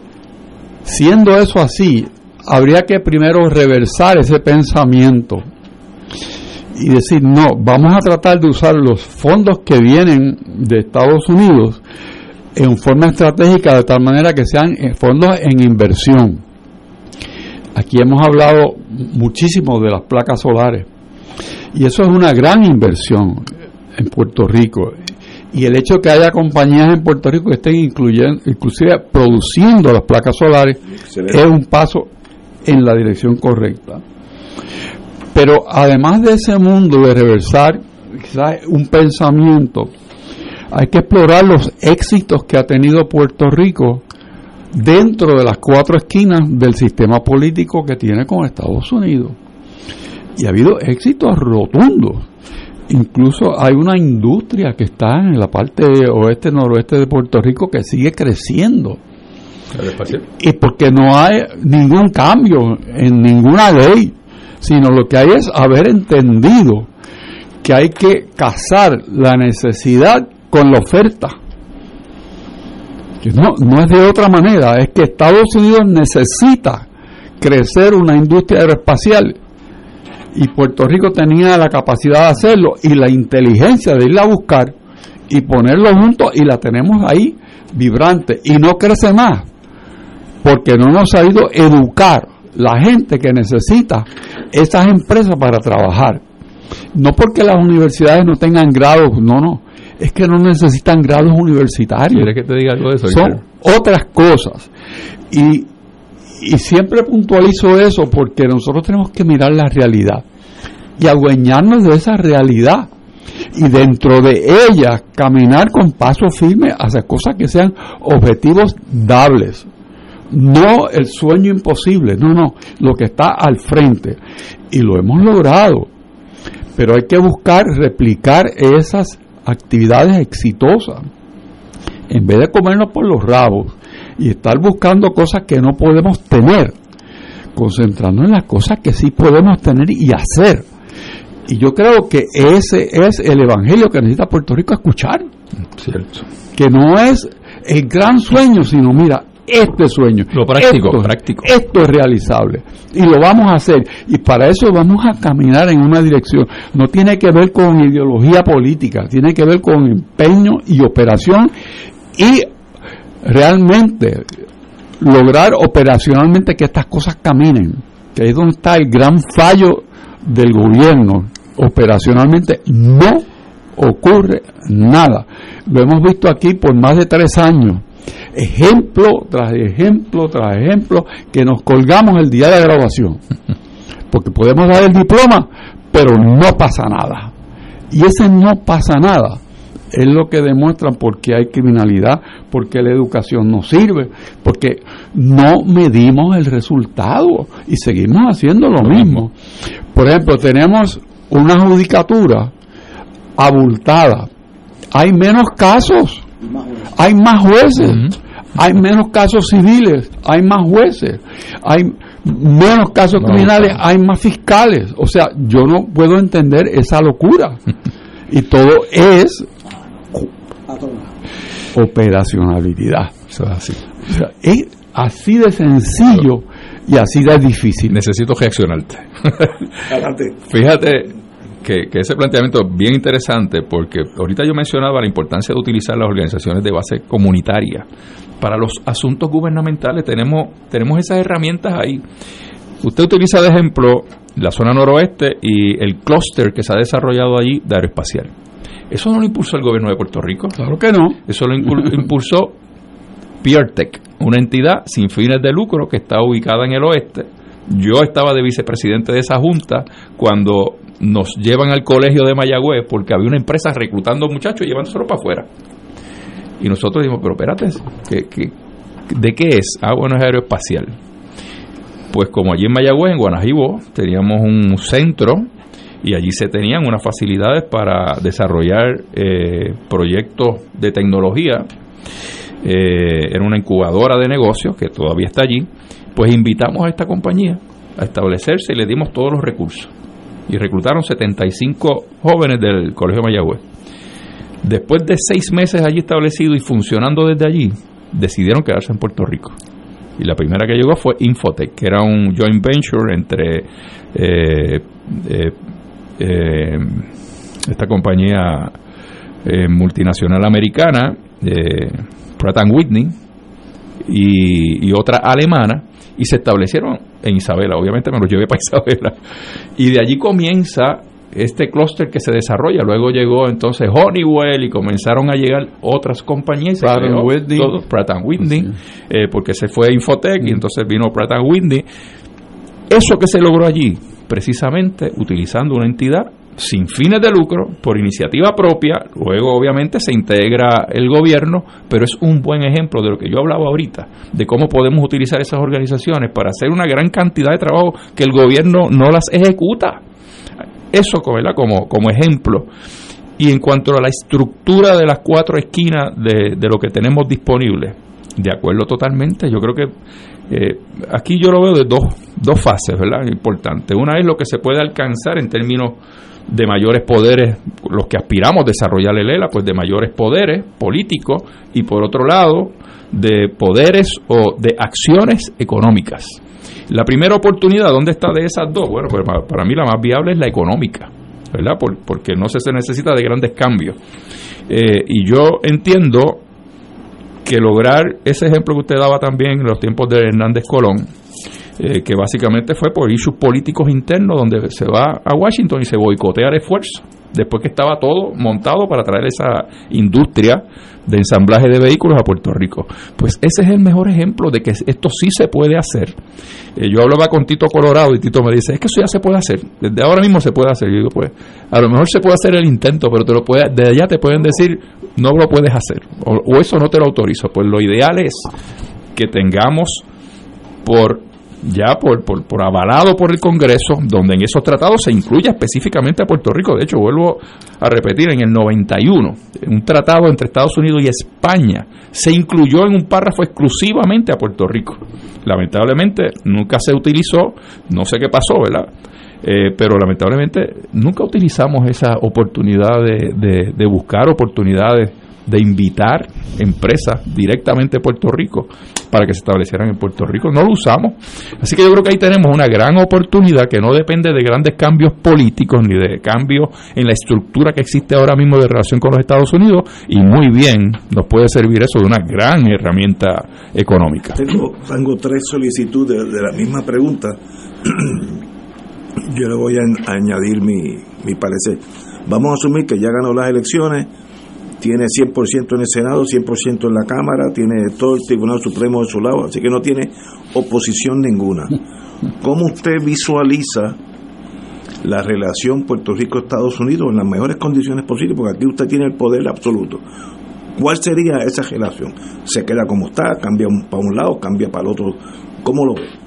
siendo eso así, habría que primero reversar ese pensamiento y decir, no, vamos a tratar de usar los fondos que vienen de Estados Unidos en forma estratégica de tal manera que sean eh, fondos en inversión. Aquí hemos hablado muchísimo de las placas solares y eso es una gran inversión en Puerto Rico. Y el hecho de que haya compañías en Puerto Rico que estén incluyendo, inclusive produciendo las placas solares es un paso en la dirección correcta. Pero además de ese mundo de reversar quizás un pensamiento, hay que explorar los éxitos que ha tenido Puerto Rico dentro de las cuatro esquinas del sistema político que tiene con Estados Unidos. Y ha habido éxitos rotundos. Incluso hay una industria que está en la parte oeste-noroeste de Puerto Rico que sigue creciendo. Y porque no hay ningún cambio en ninguna ley, sino lo que hay es haber entendido que hay que casar la necesidad con la oferta. No, no es de otra manera, es que Estados Unidos necesita crecer una industria aeroespacial. Y Puerto Rico tenía la capacidad de hacerlo y la inteligencia de irla a buscar y ponerlo juntos y la tenemos ahí vibrante. Y no crece más porque no nos ha ido educar la gente que necesita esas empresas para trabajar. No porque las universidades no tengan grados, no, no, es que no necesitan grados universitarios. ¿Quieres que te diga algo de eso? Son otras cosas. Y, y siempre puntualizo eso porque nosotros tenemos que mirar la realidad y adueñarnos de esa realidad y dentro de ella caminar con paso firme hacia cosas que sean objetivos dables. No el sueño imposible, no, no, lo que está al frente. Y lo hemos logrado. Pero hay que buscar replicar esas actividades exitosas. En vez de comernos por los rabos y estar buscando cosas que no podemos tener, concentrarnos en las cosas que sí podemos tener y hacer. Y yo creo que ese es el evangelio que necesita Puerto Rico escuchar. Cierto. Que no es el gran sueño, sino mira, este sueño. Lo práctico, esto, práctico. Esto es realizable. Y lo vamos a hacer. Y para eso vamos a caminar en una dirección. No tiene que ver con ideología política, tiene que ver con empeño y operación y realmente lograr operacionalmente que estas cosas caminen. Que ahí es donde está el gran fallo del gobierno. Operacionalmente no ocurre nada. Lo hemos visto aquí por más de tres años ejemplo tras ejemplo tras ejemplo que nos colgamos el día de graduación. Porque podemos dar el diploma, pero no pasa nada. Y ese no pasa nada es lo que demuestran por qué hay criminalidad, por qué la educación no sirve, porque no medimos el resultado y seguimos haciendo lo mismo. Por ejemplo, tenemos una judicatura abultada, hay menos casos, hay más jueces, hay menos casos civiles, hay más jueces, hay menos casos criminales, hay más fiscales. O sea, yo no puedo entender esa locura. y todo es operacionalidad. Eso es así. O sea, es así de sencillo y así de difícil. Necesito reaccionarte. Fíjate que, que, ese planteamiento es bien interesante porque ahorita yo mencionaba la importancia de utilizar las organizaciones de base comunitaria. Para los asuntos gubernamentales tenemos, tenemos esas herramientas ahí. Usted utiliza de ejemplo la zona noroeste y el clúster que se ha desarrollado allí de aeroespacial. Eso no lo impulsó el gobierno de Puerto Rico. Claro que no. Eso lo impulsó PeerTech, una entidad sin fines de lucro que está ubicada en el oeste. Yo estaba de vicepresidente de esa junta cuando nos llevan al colegio de Mayagüez porque había una empresa reclutando muchachos y llevándoselo para afuera. Y nosotros dijimos, pero espérate, ¿qué, de qué es? Ah, bueno, es aeroespacial. Pues como allí en Mayagüez, en Guanajibo, teníamos un centro y allí se tenían unas facilidades para desarrollar eh, proyectos de tecnología. Eh, era una incubadora de negocios que todavía está allí. Pues invitamos a esta compañía a establecerse y le dimos todos los recursos. Y reclutaron 75 jóvenes del Colegio Mayagüez. Después de seis meses allí establecido y funcionando desde allí, decidieron quedarse en Puerto Rico. Y la primera que llegó fue Infotech, que era un joint venture entre eh, eh, esta compañía eh, multinacional americana, eh, Pratt Whitney, y, otra alemana, y se establecieron en Isabela. Obviamente me lo llevé para Isabela. Y de allí comienza este clúster que se desarrolla. Luego llegó entonces Honeywell y comenzaron a llegar otras compañías. Pratt Whitney. Pratt Whitney, eh, porque se fue Infotech y entonces vino Pratt Whitney. Eso que se logró allí, precisamente utilizando una entidad sin fines de lucro, por iniciativa propia, luego obviamente se integra el gobierno, pero es un buen ejemplo de lo que yo hablaba ahorita, de cómo podemos utilizar esas organizaciones para hacer una gran cantidad de trabajo que el gobierno no las ejecuta. Eso Como, como ejemplo. Y en cuanto a la estructura de las cuatro esquinas de, de lo que tenemos disponible, de acuerdo totalmente, yo creo que eh, aquí yo lo veo de dos, dos fases, ¿verdad? Importante. Una es lo que se puede alcanzar en términos de mayores poderes, los que aspiramos a desarrollar el ELA, pues de mayores poderes políticos y por otro lado de poderes o de acciones económicas. La primera oportunidad, ¿dónde está de esas dos? Bueno, pues para mí la más viable es la económica, ¿verdad? porque no se, se necesita de grandes cambios. Eh, y yo entiendo que lograr ese ejemplo que usted daba también en los tiempos de Hernández Colón, eh, que básicamente fue por issues políticos internos, donde se va a Washington y se boicotea el esfuerzo, después que estaba todo montado para traer esa industria de ensamblaje de vehículos a Puerto Rico. Pues ese es el mejor ejemplo de que esto sí se puede hacer. Eh, yo hablaba con Tito Colorado y Tito me dice, es que eso ya se puede hacer, desde ahora mismo se puede hacer. Y yo digo, pues, a lo mejor se puede hacer el intento, pero te lo puede, desde allá te pueden decir, no lo puedes hacer, o eso no te lo autorizo. Pues lo ideal es que tengamos por ya por, por, avalado por el Congreso, donde en esos tratados se incluye específicamente a Puerto Rico. De hecho, vuelvo a repetir, en el 91, un tratado entre Estados Unidos y España se incluyó en un párrafo exclusivamente a Puerto Rico. Lamentablemente nunca se utilizó, no sé qué pasó, ¿verdad? Eh, pero lamentablemente nunca utilizamos esa oportunidad de, de buscar oportunidades de invitar empresas directamente a Puerto Rico para que se establecieran en Puerto Rico. No lo usamos. Así que yo creo que ahí tenemos una gran oportunidad que no depende de grandes cambios políticos ni de cambios en la estructura que existe ahora mismo de relación con los Estados Unidos y muy bien nos puede servir eso de una gran herramienta económica. Tengo, tengo tres solicitudes de la misma pregunta. Yo le voy a añadir mi, mi parecer. Vamos a asumir que ya ganó las elecciones tiene 100% en el Senado, 100% en la Cámara, tiene todo el Tribunal Supremo de su lado, así que no tiene oposición ninguna. ¿Cómo usted visualiza la relación Puerto Rico-Estados Unidos en las mejores condiciones posibles, porque aquí usted tiene el poder absoluto. ¿Cuál sería esa relación? ¿Se queda como está? ¿Cambia para un lado? ¿Cambia para el otro? ¿Cómo lo ve?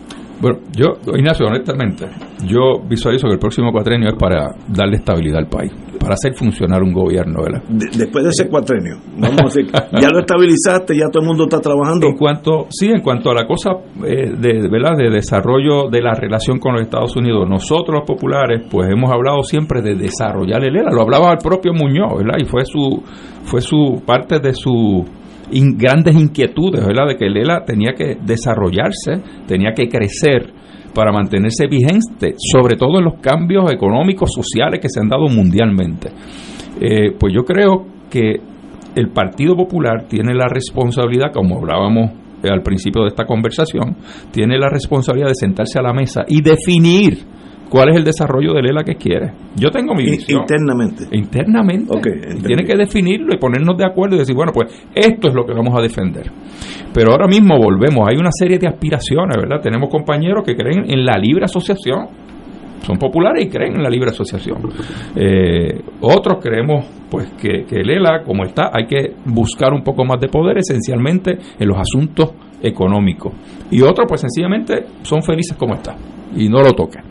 Bueno, yo, Ignacio, honestamente, yo visualizo que el próximo cuatrenio es para darle estabilidad al país, para hacer funcionar un gobierno, ¿verdad? después de ese cuatrenio, vamos a decir, ya lo estabilizaste, ya todo el mundo está trabajando. En cuanto, sí, en cuanto a la cosa eh, de, ¿verdad? de desarrollo de la relación con los Estados Unidos, nosotros los populares, pues hemos hablado siempre de desarrollar el ELA, lo hablaba el propio Muñoz, ¿verdad? Y fue su, fue su parte de su grandes inquietudes, ¿verdad? De que Lela tenía que desarrollarse, tenía que crecer para mantenerse vigente, sobre todo en los cambios económicos, sociales que se han dado mundialmente. Eh, pues yo creo que el Partido Popular tiene la responsabilidad, como hablábamos al principio de esta conversación, tiene la responsabilidad de sentarse a la mesa y definir cuál es el desarrollo de Lela que quiere. Yo tengo mi visión. Internamente. Internamente. tiene que definirlo y ponernos de acuerdo y decir, bueno, pues esto es lo que vamos a defender. Pero ahora mismo volvemos, hay una serie de aspiraciones, ¿verdad? Tenemos compañeros que creen en la libre asociación. Son populares y creen en la libre asociación. Eh, otros creemos pues que, que Lela, como está, hay que buscar un poco más de poder esencialmente en los asuntos económicos. Y otros pues sencillamente son felices como está y no lo tocan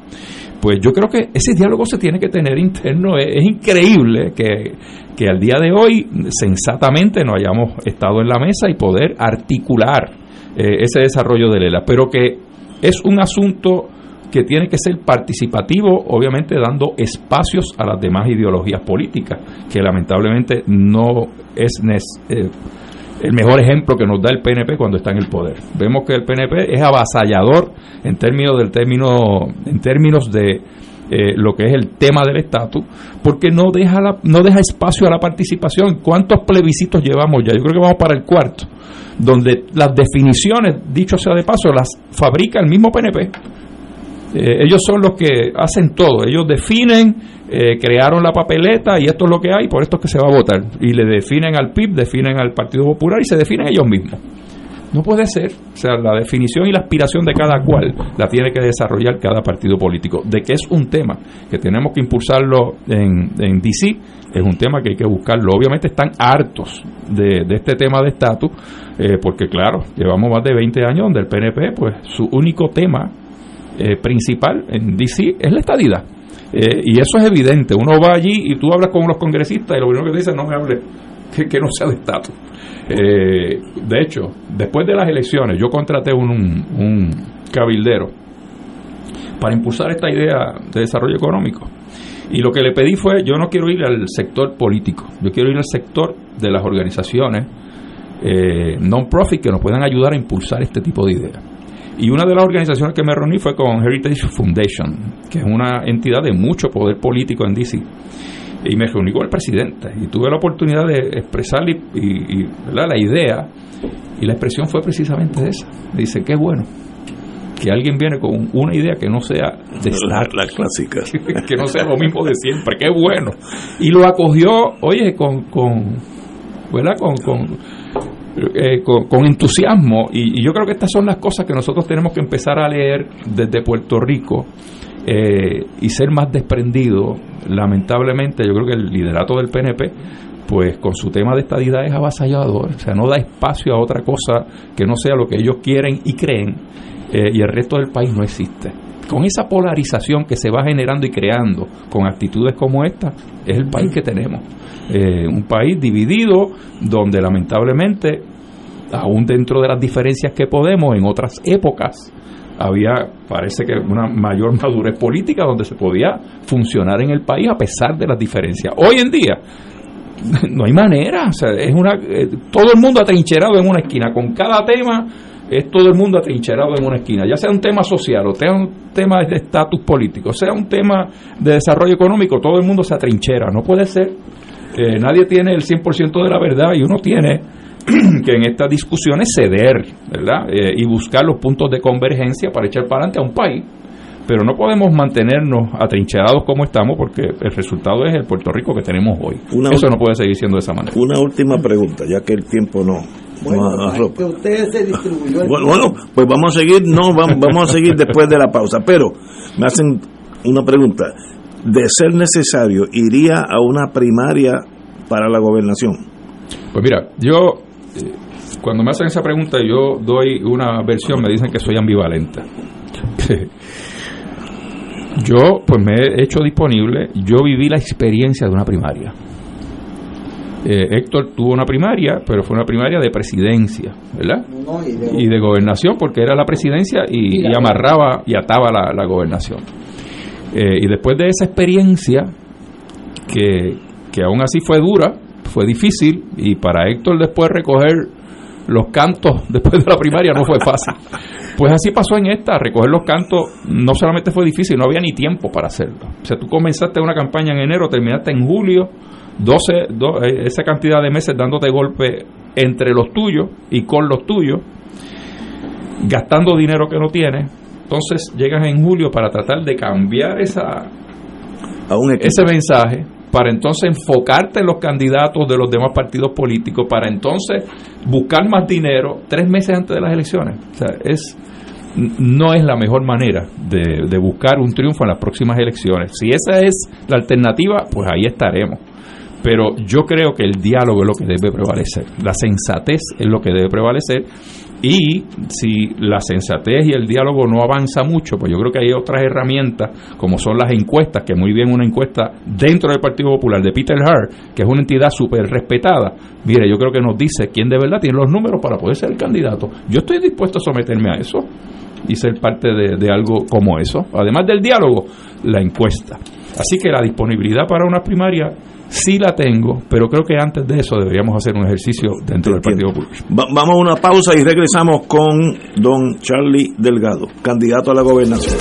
pues yo creo que ese diálogo se tiene que tener interno. Es, increíble que, al día de hoy sensatamente no hayamos estado en la mesa y poder articular eh, ese desarrollo de Lela, pero que es un asunto que tiene que ser participativo, obviamente dando espacios a las demás ideologías políticas, que lamentablemente no es eh, el mejor ejemplo que nos da el PNP cuando está en el poder. Vemos que el PNP es avasallador en términos del término, en términos de eh, lo que es el tema del estatus, porque no deja no deja espacio a la participación. ¿Cuántos plebiscitos llevamos ya? Yo creo que vamos para el cuarto, donde las definiciones, dicho sea de paso, las fabrica el mismo PNP. Eh, ellos son los que hacen todo, ellos definen eh, crearon la papeleta y esto es lo que hay, por esto es que se va a votar. Y le definen al PIB, definen al Partido Popular y se definen ellos mismos. No puede ser. O sea, la definición y la aspiración de cada cual la tiene que desarrollar cada partido político. De que es un tema que tenemos que impulsarlo en, en DC, es un tema que hay que buscarlo. Obviamente están hartos de, este tema de estatus, eh, porque claro, llevamos más de 20 años donde el PNP, pues su único tema eh, principal en DC es la estadidad. Eh, y eso es evidente. Uno va allí y tú hablas con los congresistas y lo primero que te dicen no me hable que, no sea de estatus. Eh, de hecho, después de las elecciones, yo contraté un, un, cabildero para impulsar esta idea de desarrollo económico. Y lo que le pedí fue, yo no quiero ir al sector político, yo quiero ir al sector de las organizaciones non-profit que nos puedan ayudar a impulsar este tipo de ideas. Y una de las organizaciones que me reuní fue con Heritage Foundation, que es una entidad de mucho poder político en DC. Y me reuní con el presidente y tuve la oportunidad de expresar y, la idea. Y la expresión fue precisamente esa. Dice, qué bueno que alguien viene con una idea que no sea de la, la clásica. que no sea lo mismo de siempre, qué bueno. Y lo acogió, oye, con, con, ¿verdad? con, con eh, con, entusiasmo y, yo creo que estas son las cosas que nosotros tenemos que empezar a leer desde Puerto Rico eh, y ser más desprendidos. Lamentablemente yo creo que el liderato del PNP pues con su tema de estadidad es avasallador, o sea, no da espacio a otra cosa que no sea lo que ellos quieren y creen eh, y el resto del país no existe. Con esa polarización que se va generando y creando con actitudes como esta, es el país que tenemos. Eh, un país dividido donde lamentablemente, aún dentro de las diferencias que podemos, en otras épocas, había, parece que una mayor madurez política donde se podía funcionar en el país a pesar de las diferencias. Hoy en día, no hay manera, o sea, es una, eh, todo el mundo atrincherado en una esquina, con cada tema es todo el mundo atrincherado en una esquina, ya sea un tema social o sea un tema de estatus político, sea un tema de desarrollo económico, todo el mundo se atrinchera, no puede ser nadie tiene el 100% de la verdad y uno tiene que en estas discusiones ceder, ¿verdad? Eh, y buscar los puntos de convergencia para echar para adelante a un país. Pero no podemos mantenernos atrincherados como estamos porque el resultado es el Puerto Rico que tenemos hoy. Eso no puede seguir siendo de esa manera. Una última pregunta, ya que el tiempo no. Bueno, que usted se distribuyó. Bueno, pues vamos a seguir, no, vamos, vamos a seguir después de la pausa. Pero me hacen una pregunta de ser necesario, iría a una primaria para la gobernación? Pues mira, yo, eh, cuando me hacen esa pregunta, yo doy una versión, me dicen que soy ambivalente. yo, pues me he hecho disponible, yo viví la experiencia de una primaria. Eh, Héctor tuvo una primaria, pero fue una primaria de presidencia, ¿verdad? y, de... gobernación, porque era la presidencia y, amarraba y ataba la, gobernación. Eh, y después de esa experiencia, que, que aún así fue dura, fue difícil, y para Héctor después recoger los cantos después de la primaria no fue fácil. Pues así pasó en esta, recoger los cantos no solamente fue difícil, no había ni tiempo para hacerlo. O sea, tú comenzaste una campaña en enero, terminaste en julio, 12, eh, esa cantidad de meses dándote golpe entre los tuyos y con los tuyos, gastando dinero que no tienes. Entonces llegas en julio para tratar de cambiar esa, ese mensaje, para entonces enfocarte en los candidatos de los demás partidos políticos, para entonces buscar más dinero tres meses antes de las elecciones. O sea, es, no es la mejor manera de, de buscar un triunfo en las próximas elecciones. Si esa es la alternativa, pues ahí estaremos pero yo creo que el diálogo es lo que debe prevalecer, la sensatez es lo que debe prevalecer y si la sensatez y el diálogo no avanza mucho, pues yo creo que hay otras herramientas como son las encuestas, que muy bien una encuesta dentro del Partido Popular de Peter Hart, que es una entidad súper respetada, mire, yo creo que nos dice quién de verdad tiene los números para poder ser candidato. Yo estoy dispuesto a someterme a eso y ser parte de, de algo como eso. Además del diálogo, la encuesta. Así que la disponibilidad para una primaria sí la tengo, pero creo que antes de eso deberíamos hacer un ejercicio dentro del Partido Popular. vamos a una pausa y regresamos con don Charlie Delgado, candidato a la gobernación.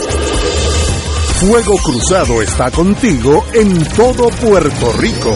Fuego Cruzado está contigo en todo Puerto Rico.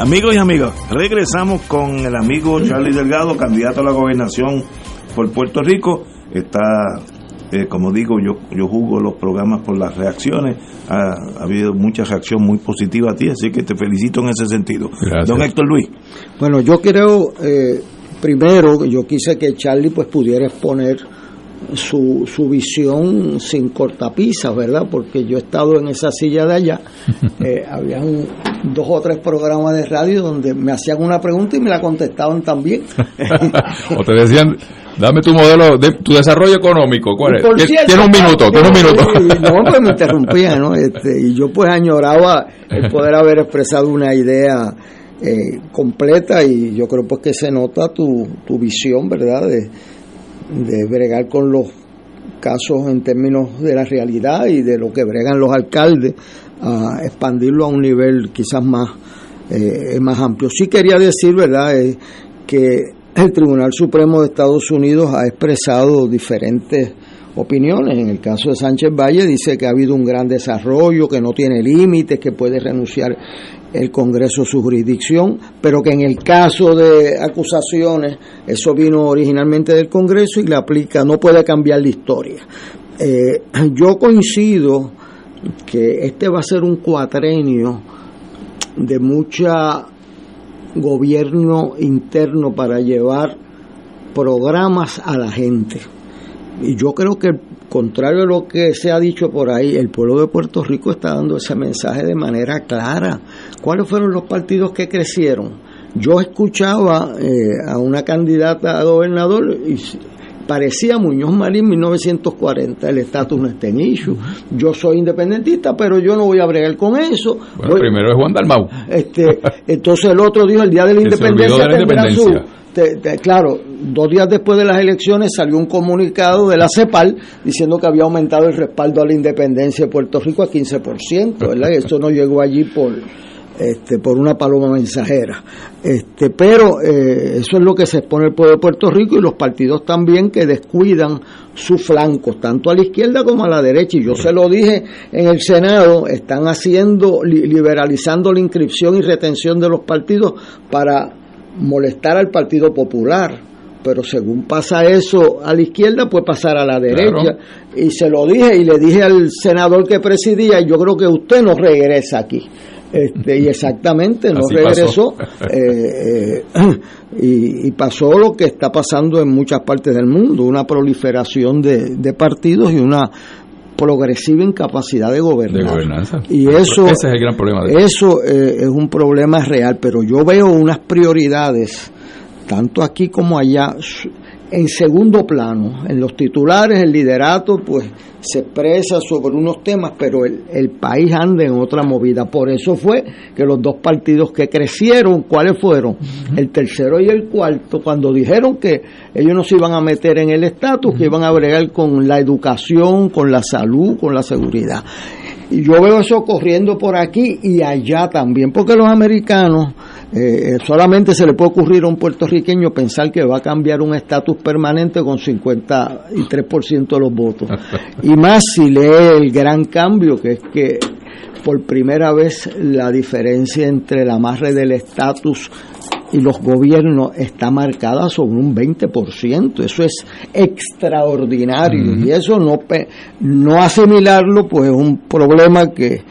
Amigos y amigas, regresamos con el amigo Charlie Delgado, candidato a la gobernación por Puerto Rico. Está, eh, como digo, yo, yo juzgo los programas por las reacciones. Ha, ha habido mucha reacción muy positiva a ti, así que te felicito en ese sentido. Gracias. Don Héctor Luis. Bueno, yo creo, eh, primero, yo quise que Charlie pues pudiera exponer su, su visión sin cortapisas, ¿verdad? Porque yo he estado en esa silla de allá, eh, habían dos o tres programas de radio donde me hacían una pregunta y me la contestaban también. o te decían, dame tu modelo, de, tu desarrollo económico, ¿cuál es? Cierto, Tiene un minuto, tiene un minuto. no, pues me interrumpía, ¿no? Este, y yo pues añoraba el poder haber expresado una idea eh, completa y yo creo pues que se nota tu, tu visión, ¿verdad? De, de bregar con los casos en términos de la realidad y de lo que bregan los alcaldes, a expandirlo a un nivel quizás más, eh, más amplio. Sí quería decir, ¿verdad?, eh, que el Tribunal Supremo de Estados Unidos ha expresado diferentes opiniones. En el caso de Sánchez Valle dice que ha habido un gran desarrollo, que no tiene límites, que puede renunciar el Congreso su jurisdicción, pero que en el caso de acusaciones, eso vino originalmente del Congreso y le aplica, no puede cambiar la historia. Eh, yo coincido que este va a ser un cuatrenio de mucha gobierno interno para llevar programas a la gente. Y yo creo que, contrario a lo que se ha dicho por ahí, el pueblo de Puerto Rico está dando ese mensaje de manera clara. ¿Cuáles fueron los partidos que crecieron? Yo escuchaba eh, a una candidata a gobernador y parecía Muñoz Marín 1940, el estatus no está en issue. Yo soy independentista, pero yo no voy a bregar con eso. Bueno, Voy- primero es Juan Dalmau. este, entonces el otro dijo el día de la de su- independencia. Te- te- claro, dos días después de las elecciones salió un comunicado de la CEPAL diciendo que había aumentado el respaldo a la independencia de Puerto Rico a 15%, ¿verdad? Eso no llegó allí por este, por una paloma mensajera. Este, pero eh, eso es lo que se expone el pueblo de Puerto Rico y los partidos también que descuidan sus flancos, tanto a la izquierda como a la derecha. Y yo se lo dije en el Senado, están haciendo, li- liberalizando la inscripción y retención de los partidos para molestar al Partido Popular. Pero según pasa eso a la izquierda, puede pasar a la derecha. Y se lo dije y le dije al senador que presidía, yo creo que usted no regresa aquí. Este, y exactamente, no Así regresó. eh, eh, y, y pasó lo que está pasando en muchas partes del mundo, una proliferación de, de partidos y una progresiva incapacidad de gobernar. De gobernanza. Y eso, Ese es el gran problema de eso eh, es un problema real, pero yo veo unas prioridades, tanto aquí como allá, en segundo plano. En los titulares, el liderato, pues se expresa sobre unos temas, pero el, el, país anda en otra movida. Por eso fue que los dos partidos que crecieron, ¿cuáles fueron? El tercero y el cuarto, cuando dijeron que ellos no se iban a meter en el estatus, que iban a bregar con la educación, con la salud, con la seguridad. Y yo veo eso corriendo por aquí y allá también, porque los americanos eh, solamente se le puede ocurrir a un puertorriqueño pensar que va a cambiar un estatus permanente con 53% de los votos. y más si lee el gran cambio, que es que por primera vez la diferencia entre la amarre del estatus y los gobiernos está marcada sobre un 20%. Eso es extraordinario y eso no, no asimilarlo pues es un problema que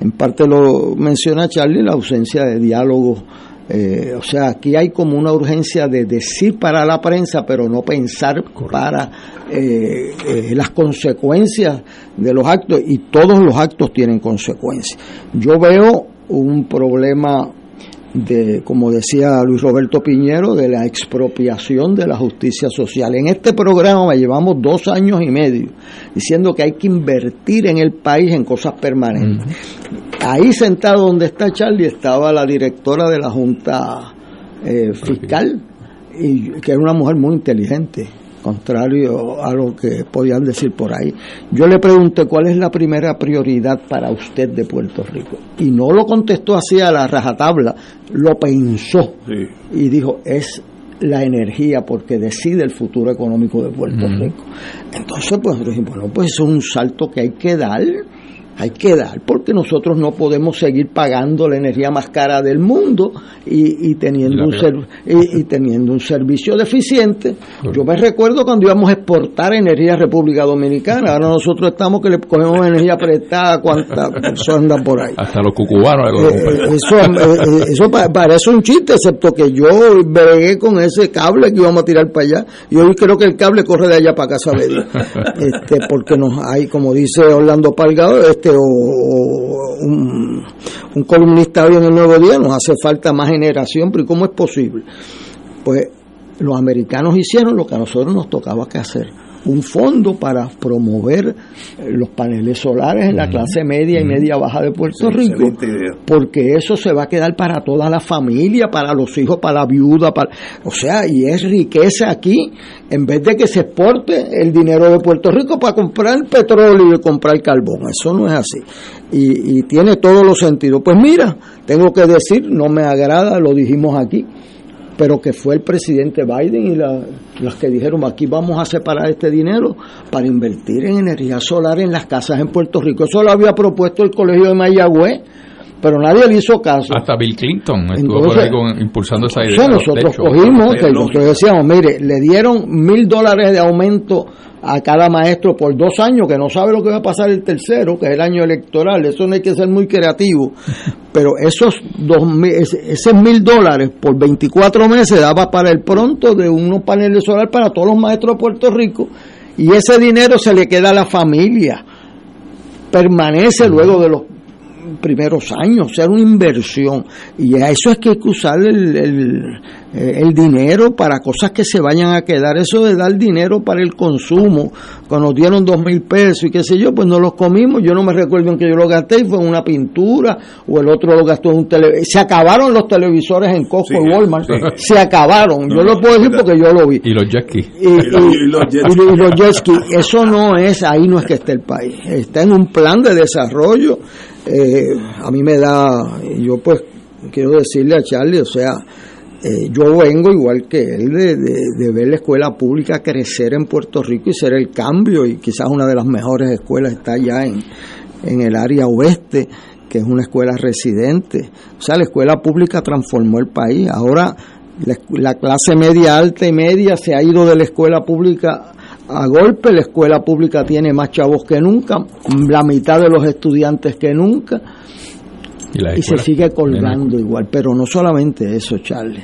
en parte lo menciona Charlie, la ausencia de diálogo. Eh, o sea, aquí hay como una urgencia de decir para la prensa, pero no pensar para eh, eh, las consecuencias de los actos, y todos los actos tienen consecuencias. Yo veo un problema de, como decía Luis Roberto Piñero, de la expropiación de la justicia social. En este programa llevamos dos años y medio diciendo que hay que invertir en el país en cosas permanentes. Ahí sentado donde está Charlie estaba la directora de la Junta eh, Fiscal, y, que era una mujer muy inteligente contrario a lo que podían decir por ahí. Yo le pregunté cuál es la primera prioridad para usted de Puerto Rico. Y no lo contestó así a la rajatabla, lo pensó. Y dijo es la energía porque decide el futuro económico de Puerto Rico. Entonces, pues, bueno, pues es un salto que hay que dar hay que dar, porque nosotros no podemos seguir pagando la energía más cara del mundo y, teniendo, un y, teniendo un servicio deficiente. Yo me recuerdo cuando íbamos a exportar energía a República Dominicana, ahora nosotros estamos que le cogemos energía prestada a cuantas personas andan por ahí. Hasta los cucubanos. Eh, eh, eso, eh, eso parece un chiste, excepto que yo bregué con ese cable que íbamos a tirar para allá y hoy creo que el cable corre de allá para casa de este, porque nos hay, como dice Orlando Palgado, este o, un, columnista hoy en el Nuevo Día, nos hace falta más generación, pero ¿cómo es posible? Pues los americanos hicieron lo que a nosotros nos tocaba que hacer un fondo para promover eh, los paneles solares en la clase media y media baja de Puerto Rico, porque eso se va a quedar para toda la familia, para los hijos, para la viuda, para, o sea, y es riqueza aquí, en vez de que se exporte el dinero de Puerto Rico para comprar petróleo y comprar carbón, eso no es así, y, y tiene todos los sentidos. Pues mira, tengo que decir, no me agrada, lo dijimos aquí, pero que fue el presidente Biden y la, las que dijeron aquí vamos a separar este dinero para invertir en energía solar en las casas en Puerto Rico. Eso lo había propuesto el Colegio de Mayagüez, pero nadie le hizo caso. Hasta Bill Clinton estuvo por ahí impulsando esa idea. nosotros cogimos, que nosotros decíamos, mire, le dieron mil dólares de aumento a cada maestro por dos años, que no sabe lo que va a pasar el tercero, que es el año electoral. Eso no hay que ser muy creativo. Pero esos dos ese mil dólares por 24 meses daba para el pronto de unos paneles solares para todos los maestros de Puerto Rico. Y ese dinero se le queda a la familia. Permanece luego de los primeros años, sea, una inversión. Y a eso es que hay que usar el, el, dinero para cosas que se vayan a quedar. Eso de dar dinero para el consumo, cuando nos dieron dos mil pesos y qué sé yo, pues no los comimos. Yo no me recuerdo en que yo lo gasté y fue en una pintura, o el otro lo gastó en un televisor. Se acabaron los televisores en Costco y Walmart. Se acabaron. yo lo puedo decir porque yo lo vi. Y los jet Y, los jet Eso no es, ahí no es que esté el país. Está en un plan de desarrollo eh, a mí me da, yo pues quiero decirle a Charlie, o sea, eh, yo vengo igual que él de, ver la escuela pública crecer en Puerto Rico y ser el cambio y quizás una de las mejores escuelas está allá en, en el área oeste que es una escuela residente. O sea, la escuela pública transformó el país. Ahora la, la, clase media alta y media se ha ido de la escuela pública a golpe, la escuela pública tiene más chavos que nunca, la mitad de los estudiantes que nunca, y, se sigue colgando igual. Pero no solamente eso, Charlie.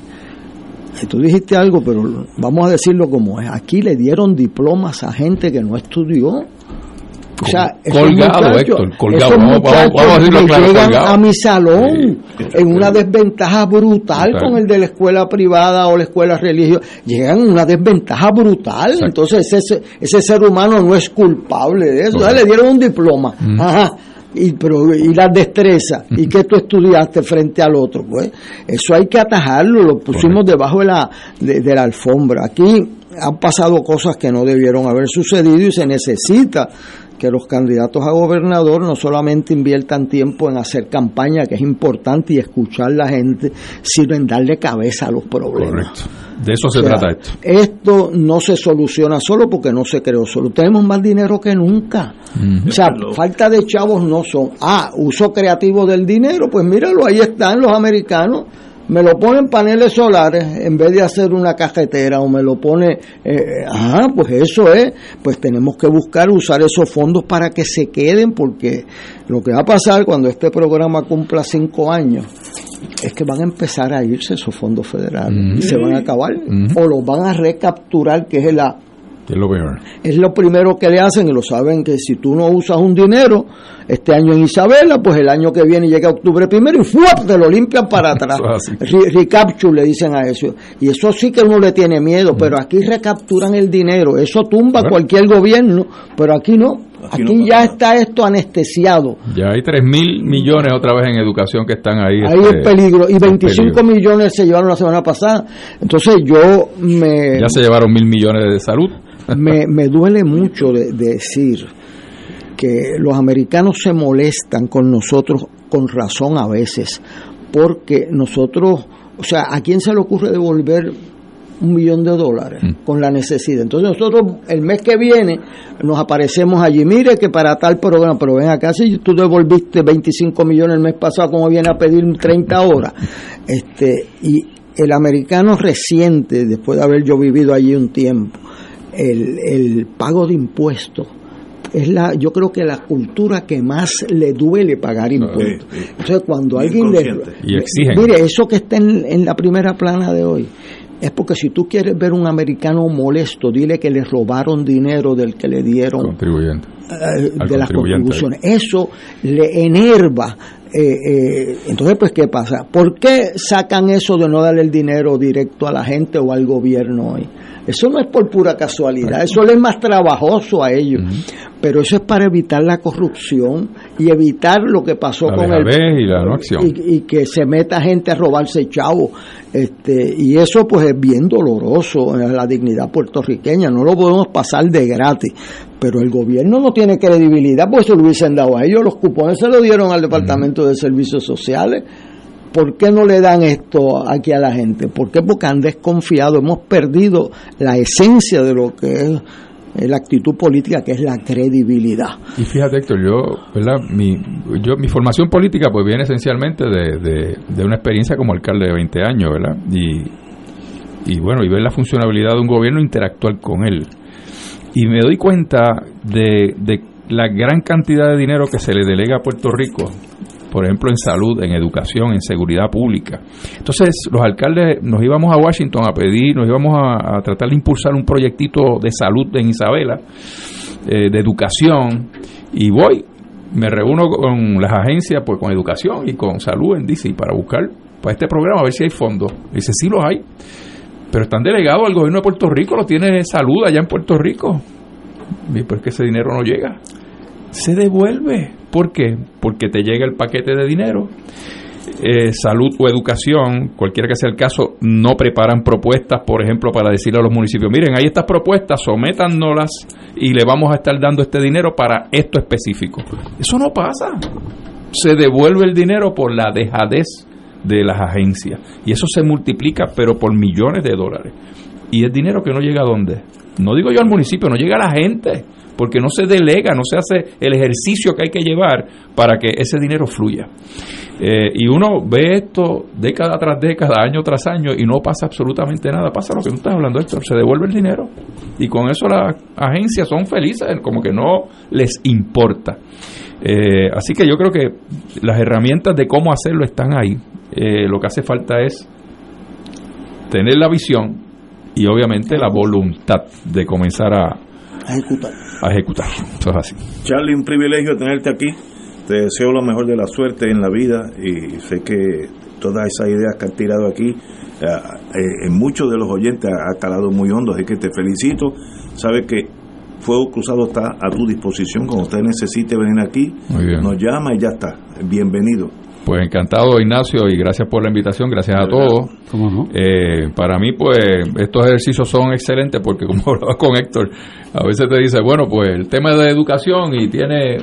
Tú dijiste algo, pero vamos a decirlo como es. Aquí le dieron diplomas a gente que no estudió. O sea, colgado, muchachos- Héctor, colgado. esos Vamos, vamos, muchachos vamos a claro, llegan colgado. a mi salón Sí. en una desventaja brutal con el de la escuela privada o la escuela religiosa. Llegan en una desventaja brutal. Exacto. Entonces ese, ese ser humano no es culpable de eso. Le dieron un diploma. Mm. Ajá. Y, pero, y las destrezas, y que tú estudiaste frente al otro, pues eso hay que atajarlo, lo pusimos debajo de la, de, de la alfombra. Aquí han pasado cosas que no debieron haber sucedido y se necesita que los candidatos a gobernador no solamente inviertan tiempo en hacer campaña, que es importante, y escuchar a la gente, sino en darle cabeza a los problemas. Correcto. De eso se sea, trata esto. Esto no se soluciona solo porque no se creó solo. Tenemos más dinero que nunca. Mm. O sea, falta de chavos no son. Ah, uso creativo del dinero, pues míralo, ahí están los americanos. Me lo ponen paneles solares en vez de hacer una cajetera o me lo pone, eh, ah, pues eso es, pues tenemos que buscar usar esos fondos para que se queden porque lo que va a pasar cuando este programa cumpla cinco años es que van a empezar a irse esos fondos federales. Y se van a acabar Ujú. o los van a recapturar que es la Es lo peor. es lo primero que le hacen y lo saben que si tú no usas un dinero este año en Isabela, pues el año que viene llega octubre primero y ¡fuap! te lo limpian para atrás. Re- recapture le dicen a eso. Y eso sí que uno le tiene miedo, pero aquí recapturan el dinero. Eso tumba Bueno. cualquier gobierno, pero aquí no. Aquí Aquí, no ya está esto anestesiado. Ya hay 3 mil millones otra vez en educación que están ahí. Ahí este, es peligro. Y en 25 peligro. millones se llevaron la semana pasada. Entonces yo me... Ya se llevaron mil millones de salud. Me, me duele mucho de, de decir que los americanos se molestan con nosotros con razón a veces, porque nosotros, o sea, ¿a quién se le ocurre devolver un millón de dólares Mm. con la necesidad? Entonces nosotros el mes que viene nos aparecemos allí, mire que para tal programa, pero ven acá, si tú devolviste 25 millones el mes pasado, ¿cómo viene a pedir 30 horas? Este, y el americano reciente, después de haber yo vivido allí un tiempo, el, el pago de impuestos es la yo creo que la cultura que más le duele pagar impuestos sí. entonces cuando Bien alguien le. Y exigen. mire eso que está en, en la primera plana de hoy es porque si tú quieres ver un americano molesto dile que le robaron dinero del que le dieron Contribuyente. eh, de las contribuciones. Eso le enerva. Eh, eh, entonces, pues, ¿qué pasa? ¿Por qué sacan eso de no darle el dinero directo a la gente o al gobierno hoy? Eso no es por pura casualidad, eso le es más trabajoso a ellos. Pero eso es para evitar la corrupción y evitar lo que pasó La con el y la no acción. y, y que se meta gente a robarse chavo este y eso pues es bien doloroso en la dignidad puertorriqueña no lo podemos pasar de gratis pero el gobierno no tiene credibilidad pues se lo hubiesen dado a ellos los cupones se lo dieron al departamento de servicios sociales ¿Por qué no le dan esto aquí a la gente? ¿Por qué? Porque han desconfiado, hemos perdido la esencia de lo que es eh, la actitud política, que es la credibilidad. Y fíjate, Héctor, yo, ¿verdad? Mi, yo, mi formación política pues viene esencialmente de, de, de una experiencia como alcalde de 20 años, ¿verdad? Y, y bueno, y ver la funcionabilidad de un gobierno e interactuar con él. Y me doy cuenta de, de la gran cantidad de dinero que se le delega a Puerto Rico, por ejemplo, en salud, en educación, en seguridad pública. Entonces, los alcaldes nos íbamos a Washington a pedir, nos íbamos a, tratar de impulsar un proyectito de salud en Isabela, eh, de educación, y voy, me reúno con las agencias, pues con educación y con salud en DC para buscar para este programa, a ver si hay fondos. Dice, sí los hay, pero están delegados al gobierno de Puerto Rico, lo tiene salud allá en Puerto Rico. Y pues que ese dinero no llega. Se devuelve. ¿Por qué? Porque te llega el paquete de dinero. Eh, salud o educación, cualquiera que sea el caso, no preparan propuestas, por ejemplo, para decirle a los municipios, miren, hay estas propuestas, sométannolas y le vamos a estar dando este dinero para esto específico. Eso no pasa. Se devuelve el dinero por la dejadez de las agencias. Y eso se multiplica, pero por millones de dólares. Y es dinero que no llega a dónde. No digo yo al municipio, no llega a la gente, porque no se delega, no se hace el ejercicio que hay que llevar para que ese dinero fluya. Eh, y uno ve esto década tras década, año tras año, y no pasa absolutamente nada. Pasa lo que tú estás hablando, Héctor, se devuelve el dinero. Y con eso las agencias son felices, como que no les importa. Eh, así que yo creo que las herramientas de cómo hacerlo están ahí. Eh, lo que hace falta es tener la visión y obviamente la voluntad de comenzar a, A ejecutar. a ejecutar. Eso es así. Charlie, un privilegio tenerte aquí. Te deseo lo mejor de la suerte en la vida y sé que todas esas ideas que has tirado aquí eh, eh, en muchos de los oyentes ha calado muy hondo, así que te felicito. Sabes que Fuego Cruzado está a tu disposición. Cuando usted necesite venir aquí, Muy bien. nos llama y ya está. Bienvenido. Pues encantado, Ignacio, y gracias por la invitación, gracias a todos. ¿Cómo no? Eh, para mí, pues, estos ejercicios son excelentes porque, como hablaba con Héctor, a veces te dice, bueno, pues el tema de educación y tiene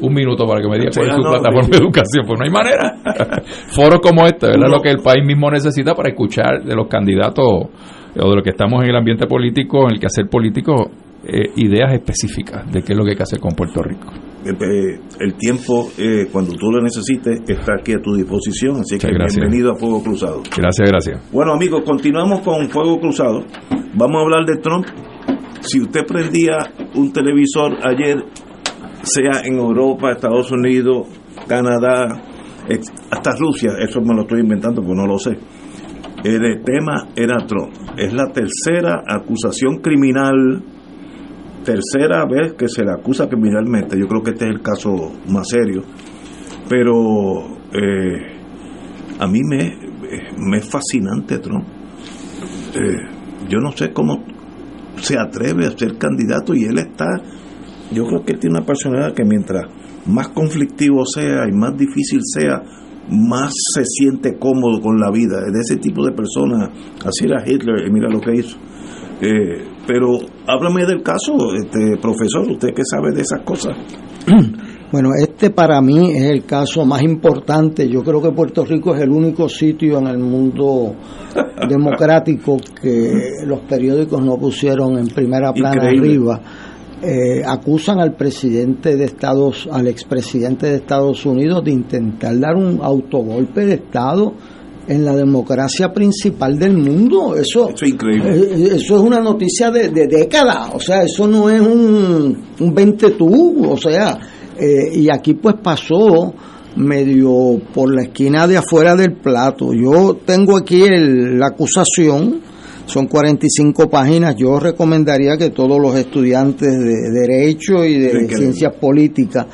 un minuto para que me diga cuál es su no, plataforma de educación. Pues no hay manera. Foros como este, ¿verdad? Lo que el país mismo necesita para escuchar de los candidatos o de lo que estamos en el ambiente político, en el que hacer político, eh, ideas específicas de qué es lo que hay que hacer con Puerto Rico. Eh, eh, El tiempo, eh, cuando tú lo necesites, está aquí a tu disposición. Así que gracias. bienvenido a Fuego Cruzado. Gracias, gracias. Bueno, amigos, continuamos con Fuego Cruzado. Vamos a hablar de Trump. Si usted prendía un televisor ayer, sea en Europa, Estados Unidos, Canadá, hasta Rusia, eso me lo estoy inventando porque no lo sé. El tema era Trump. Es la tercera acusación criminal, tercera vez que se le acusa criminalmente. Yo creo que este es el caso más serio. Pero eh, a mí me, es fascinante Trump. Eh, yo no sé cómo se atreve a ser candidato y él está, yo creo que tiene una personalidad que mientras más conflictivo sea y más difícil sea, más se siente cómodo con la vida. Es de ese tipo de persona, así era Hitler y mira lo que hizo. Eh, pero háblame del caso, este profesor, usted que sabe de esas cosas. Bueno, este para mí es el caso más importante. Yo creo que Puerto Rico es el único sitio en el mundo democrático que los periódicos no pusieron en primera plana Increíble. arriba. Eh, acusan al presidente de Estados, al expresidente de Estados Unidos de intentar dar un autogolpe de Estado en la democracia principal del mundo. Eso, Eso es increíble. eh, Eso es una noticia de, de décadas, o sea, eso no es un, un 20 tú, o sea, eh, y aquí pues pasó medio por la esquina de afuera del plato. Yo tengo aquí el- la acusación, son 45 páginas, yo recomendaría que todos los estudiantes de Derecho y de Ciencias Políticas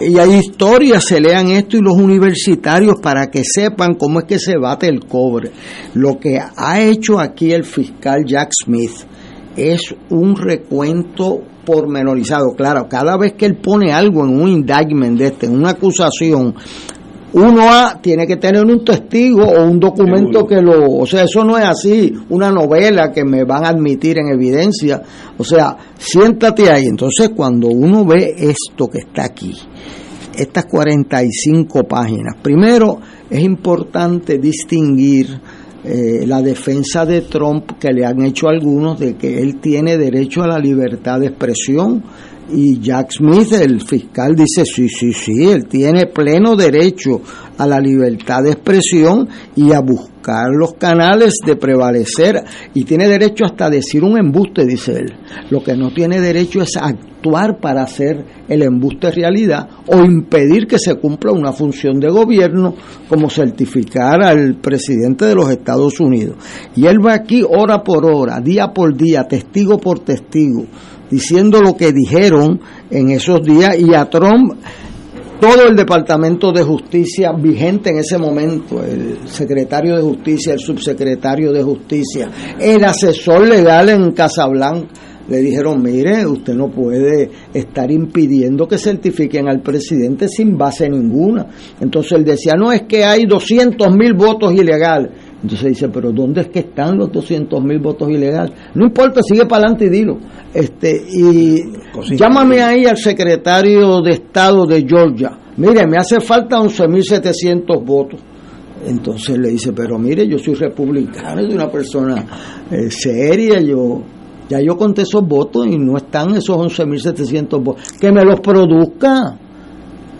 y hay historias, se lean esto y los universitarios para que sepan cómo es que se bate el cobre. Lo que ha hecho aquí el fiscal Jack Smith es un recuento pormenorizado. Claro, cada vez que él pone algo en un indictment de este, en una acusación, uno A tiene que tener un testigo o un documento Seguro. que lo, o sea, eso no es así, una novela que me van a admitir en evidencia, o sea, siéntate ahí. Entonces, cuando uno ve esto que está aquí, estas 45 páginas, primero es importante distinguir eh, la defensa de Trump que le han hecho algunos de que él tiene derecho a la libertad de expresión y Jack Smith, el fiscal, dice sí, sí, sí, él tiene pleno derecho a la libertad de expresión y a buscar los canales de prevalecer y tiene derecho hasta a decir un embuste, dice él. Lo que no tiene derecho es actuar para hacer el embuste realidad o impedir que se cumpla una función de gobierno como certificar al presidente de los Estados Unidos. Y él va aquí hora por hora, día por día, testigo por testigo, diciendo lo que dijeron en esos días y a Trump todo el Departamento de Justicia vigente en ese momento, el secretario de Justicia, el subsecretario de Justicia, el asesor legal en Casablanca, le dijeron, mire, usted no puede estar impidiendo que certifiquen al presidente sin base ninguna. Entonces él decía, no, es que hay 200 mil votos ilegales. Entonces dice, pero ¿dónde es que están los 200 mil votos ilegales? No importa, sigue para adelante y dilo. Este, y llámame ahí al secretario de Estado de Georgia. Mire, me hace falta 11.700 votos. Entonces le dice, pero mire, yo soy republicano, soy una persona eh, seria, yo ya yo conté esos votos y no están esos 11.700 votos. Que me los produzca,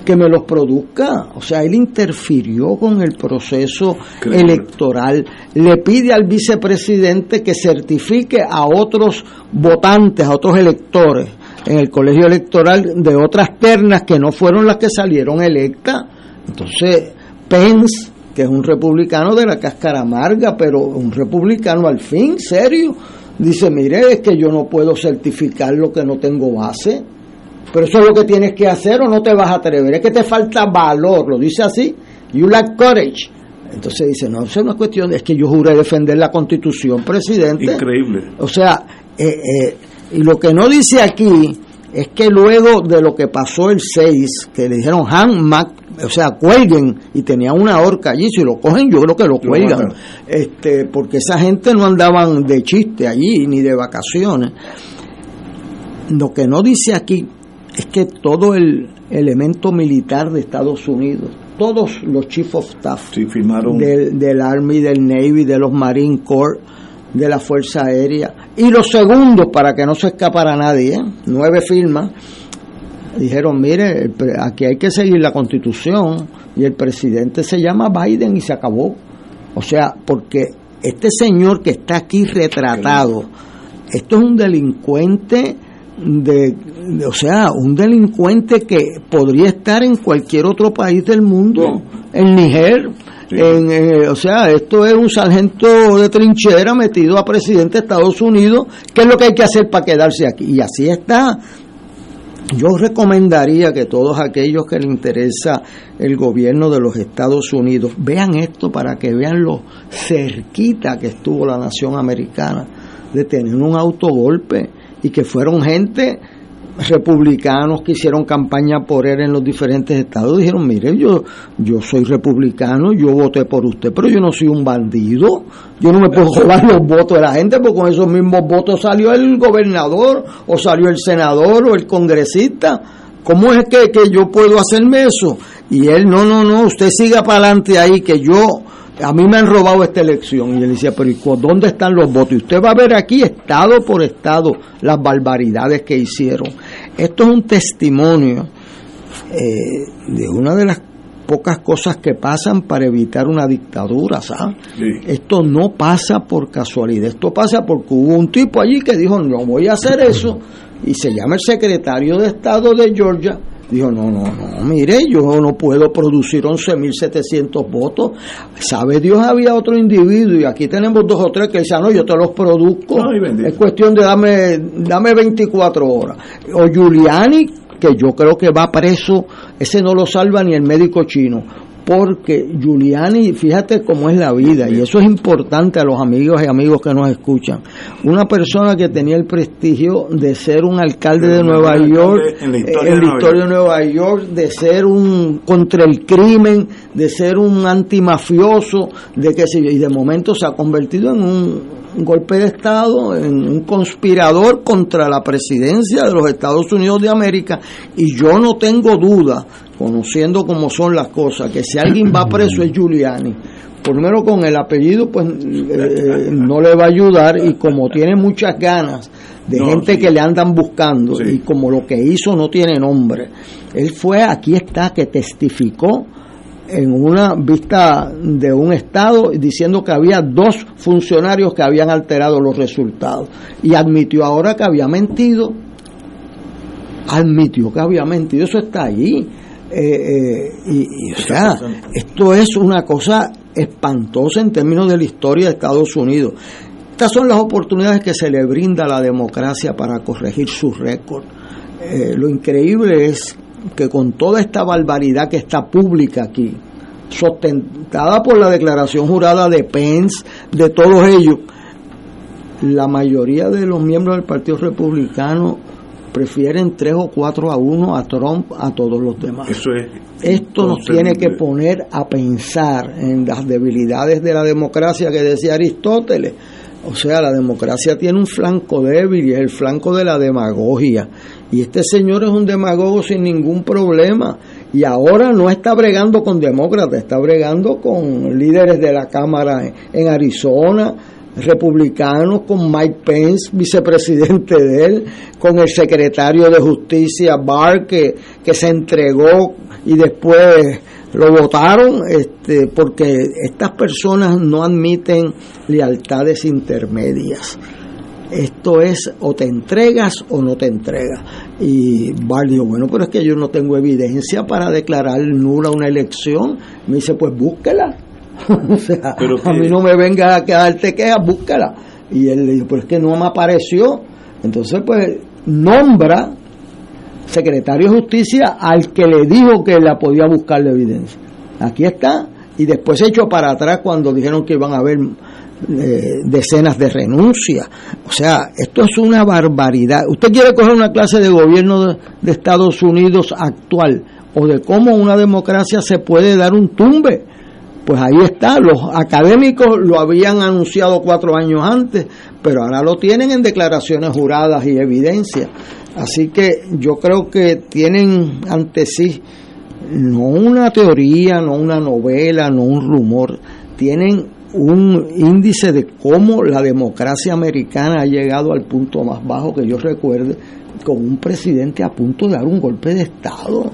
que me los produzca. O sea, él interfirió con el proceso electoral. Le pide al vicepresidente que certifique a otros votantes, a otros electores en el colegio electoral de otras ternas que no fueron las que salieron electas. Entonces, Pence, que es un republicano de la cáscara amarga, pero un republicano al fin, serio, dice, mire, es que yo no puedo certificar lo que no tengo base, pero eso es lo que tienes que hacer o no te vas a atrever, es que te falta valor, lo dice así, you lack courage. Entonces dice, no, eso no es cuestión, es que yo juré defender la constitución, presidente. Increíble. O sea, eh, eh, y lo que no dice aquí es que luego de lo que pasó el 6, que le dijeron Han Mac, o sea, cuelguen, y tenía una horca allí, si lo cogen yo creo que lo cuelgan, este, porque esa gente no andaban de chiste allí, ni de vacaciones. Lo que no dice aquí que todo el elemento militar de Estados Unidos, todos los chief of staff firmaron. del, del Army, del Navy, de los Marine Corps, de la Fuerza Aérea, y los segundos, para que no se escapara nadie, ¿eh? nueve firmas, dijeron, mire, aquí hay que seguir la constitución, y el presidente se llama Biden y se acabó. O sea, porque este señor que está aquí retratado, esto es un delincuente de, de- o sea, un delincuente que podría estar en cualquier otro país del mundo, en Niger, en, o sea, esto es un sargento de trinchera metido a presidente de Estados Unidos, ¿qué es lo que hay que hacer para quedarse aquí? Y así está. Yo recomendaría que todos aquellos que les interesa el gobierno de los Estados Unidos vean esto para que vean lo cerquita que estuvo la nación americana de tener un autogolpe y que fueron gente republicanos que hicieron campaña por él en los diferentes estados dijeron mire yo yo soy republicano yo voté por usted pero yo no soy un bandido yo no me puedo robar los votos de la gente porque con esos mismos votos salió el gobernador o salió el senador o el congresista ¿cómo es que, que yo puedo hacerme eso? y él no no no usted siga para adelante ahí que yo a mí me han robado esta elección. Y él decía, pero ¿y dónde están los votos? Y usted va a ver aquí, estado por estado, las barbaridades que hicieron. Esto es un testimonio eh, de una de las pocas cosas que pasan para evitar una dictadura, ¿sabes? Esto no pasa por casualidad, esto pasa porque hubo un tipo allí que dijo, no voy a hacer eso, y se llama el secretario de Estado de Georgia, dijo, no, no, no, mire, yo no puedo producir 11.700 votos, sabe Dios, había otro individuo, y aquí tenemos dos o tres que dicen, no, yo te los produzco, es cuestión de dame, dame 24 horas, o Giuliani, que yo creo que va preso, ese no lo salva ni el médico chino, porque Giuliani, fíjate cómo es la vida, y eso es importante a los amigos y amigos que nos escuchan. Una persona que tenía el prestigio de ser un alcalde de Nueva York, en la eh, historia en de la Nueva historia de Nueva York, de ser un contra el crimen, de ser un antimafioso, de que yo, y de momento se ha convertido en un, un golpe de Estado, en un conspirador contra la presidencia de los Estados Unidos de América, y yo no tengo duda, conociendo cómo son las cosas, que si alguien va preso es Giuliani. Primero con el apellido, pues eh, no le va a ayudar, y como tiene muchas ganas de No, gente sí. que le andan buscando, y como lo que hizo no tiene nombre, él fue, aquí está, que testificó en una vista de un estado diciendo que había dos funcionarios que habían alterado los resultados. Y admitió ahora que había mentido. Admitió que había mentido. Eso está allí. Eh, eh, y, o sea esto es una cosa espantosa en términos de la historia de Estados Unidos. Estas son las oportunidades que se le brinda a la democracia para corregir su récord. Eh, lo increíble es que con toda esta barbaridad que está pública aquí, sustentada por la declaración jurada de Pence, de todos ellos, la mayoría de los miembros del Partido Republicano prefieren tres o cuatro a uno a Trump a todos los demás. Eso es. Esto nos tiene que poner a pensar en las debilidades de la democracia que decía Aristóteles. O sea, la democracia tiene un flanco débil y es el flanco de la demagogia. Y este señor es un demagogo sin ningún problema. Y ahora no está bregando con demócratas, está bregando con líderes de la Cámara en- Arizona, republicanos, con Mike Pence, vicepresidente de él, con el secretario de Justicia Barr, que, que se entregó y después lo votaron, este, porque estas personas no admiten lealtades intermedias. Esto es o te entregas o no te entregas. Y Barr dijo, bueno, pero es que yo no tengo evidencia para declarar nula una elección. Me dice, pues búsquela. o sea, Pero a mí no me venga a quedarte queja, búscala. Y él le dijo, pero es que no me apareció. Entonces, pues, nombra secretario de justicia al que le dijo que la podía buscar la evidencia. Aquí está. Y después se echó para atrás cuando dijeron que iban a haber eh, decenas de renuncias. O sea, esto es una barbaridad. Usted quiere coger una clase de gobierno de, de Estados Unidos actual o de cómo una democracia se puede dar un tumbe. Pues ahí está, los académicos lo habían anunciado cuatro años antes, pero ahora lo tienen en declaraciones juradas y evidencias. Así que yo creo que tienen ante sí no una teoría, no una novela, no un rumor, tienen un índice de cómo la democracia americana ha llegado al punto más bajo que yo recuerde, con un presidente a punto de dar un golpe de Estado.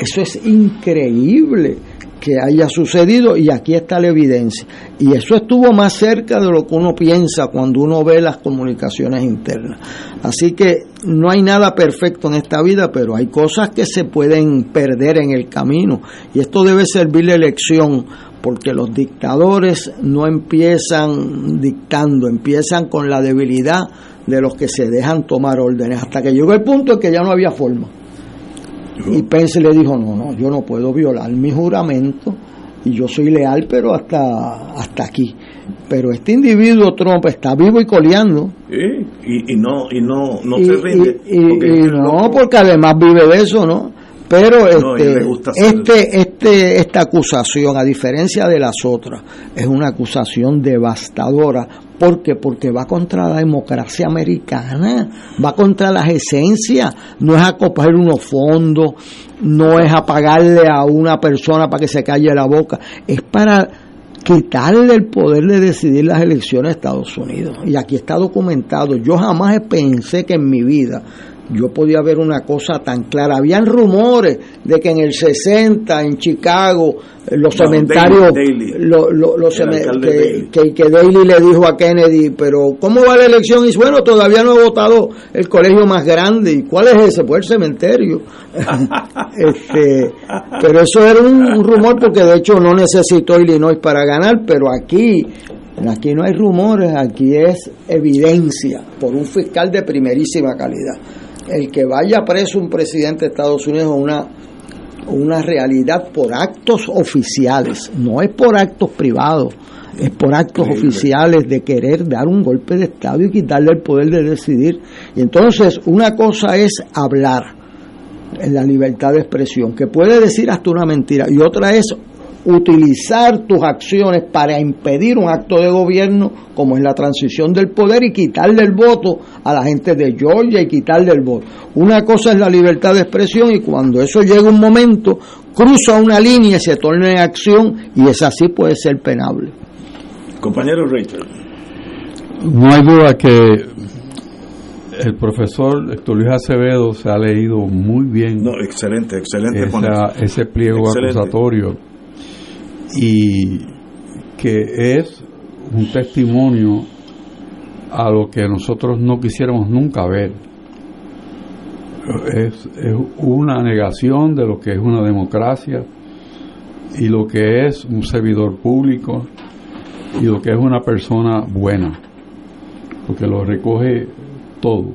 Eso es increíble que haya sucedido y aquí está la evidencia. Y eso estuvo más cerca de lo que uno piensa cuando uno ve las comunicaciones internas. Así que no hay nada perfecto en esta vida, pero hay cosas que se pueden perder en el camino. Y esto debe servir de lección porque los dictadores no empiezan dictando, empiezan con la debilidad de los que se dejan tomar órdenes, hasta que llegó el punto en que ya no había forma. Y Pence le dijo, no, no, yo no puedo violar mi juramento y yo soy leal, pero hasta, hasta aquí. Pero este individuo Trump está vivo y coleando. Y, y no, y no, no y, se rinde. y- porque no, porque además vive de eso, ¿no? Pero No, este, este, este, esta acusación, a diferencia de las otras, es una acusación devastadora. ¿Por qué? Porque va contra la democracia americana, va contra las esencias, no es a coger unos fondos, no es a pagarle a una persona para que se calle la boca, es para quitarle el poder de decidir las elecciones de Estados Unidos. Y aquí está documentado. Yo jamás pensé que en mi vida yo podía ver una cosa tan clara. Habían rumores de que en el 60, en Chicago, eh, los No, cementerios, lo- lo- que, que, le dijo a Kennedy, pero ¿cómo va la elección? Y dice, bueno, todavía no he votado el colegio más grande. ¿Y cuál es ese? Pues el cementerio. este, pero eso era un, un rumor porque de hecho no necesitó Illinois para ganar, pero aquí, aquí no hay rumores, aquí es evidencia por un fiscal de primerísima calidad. El que vaya preso un presidente de Estados Unidos es una, una realidad por actos oficiales, no es por actos privados, es por actos oficiales de querer dar un golpe de Estado y quitarle el poder de decidir. Y entonces una cosa es hablar en la libertad de expresión, que puede decir hasta una mentira, y otra es utilizar tus acciones para impedir un acto de gobierno como es la transición del poder y quitarle el voto a la gente de Georgia y quitarle el voto. Una cosa es la libertad de expresión y cuando eso llega un momento cruza una línea y se torna en acción y es así puede ser penable. Compañero Richard. No hay duda que el profesor Héctor Luis Acevedo se ha leído muy bien No, excelente, excelente. esa- ese pliego Excelente. acusatorio y que es un testimonio a lo que nosotros no quisiéramos nunca ver. Es, una negación de lo que es una democracia y lo que es un servidor público y lo que es una persona buena, porque lo recoge todo.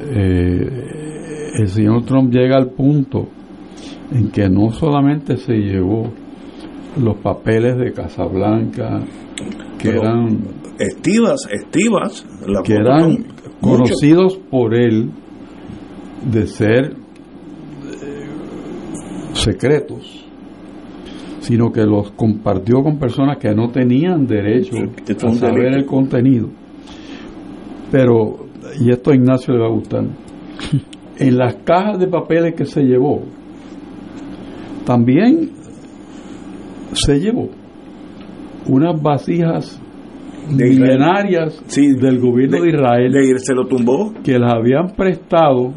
Eh, el señor Trump llega al punto en que no solamente se llevó los papeles de Casablanca, que Pero eran, Estivas, estivas. la que eran conocidos por él de ser eh, secretos, sino que los compartió con personas que no tenían derecho a saber el contenido. Pero, y esto a Ignacio le va a gustar, en las cajas de papeles que se llevó, también se llevó unas vasijas De milenarias Sí, del gobierno de, Israel de- se lo tumbó. que las habían prestado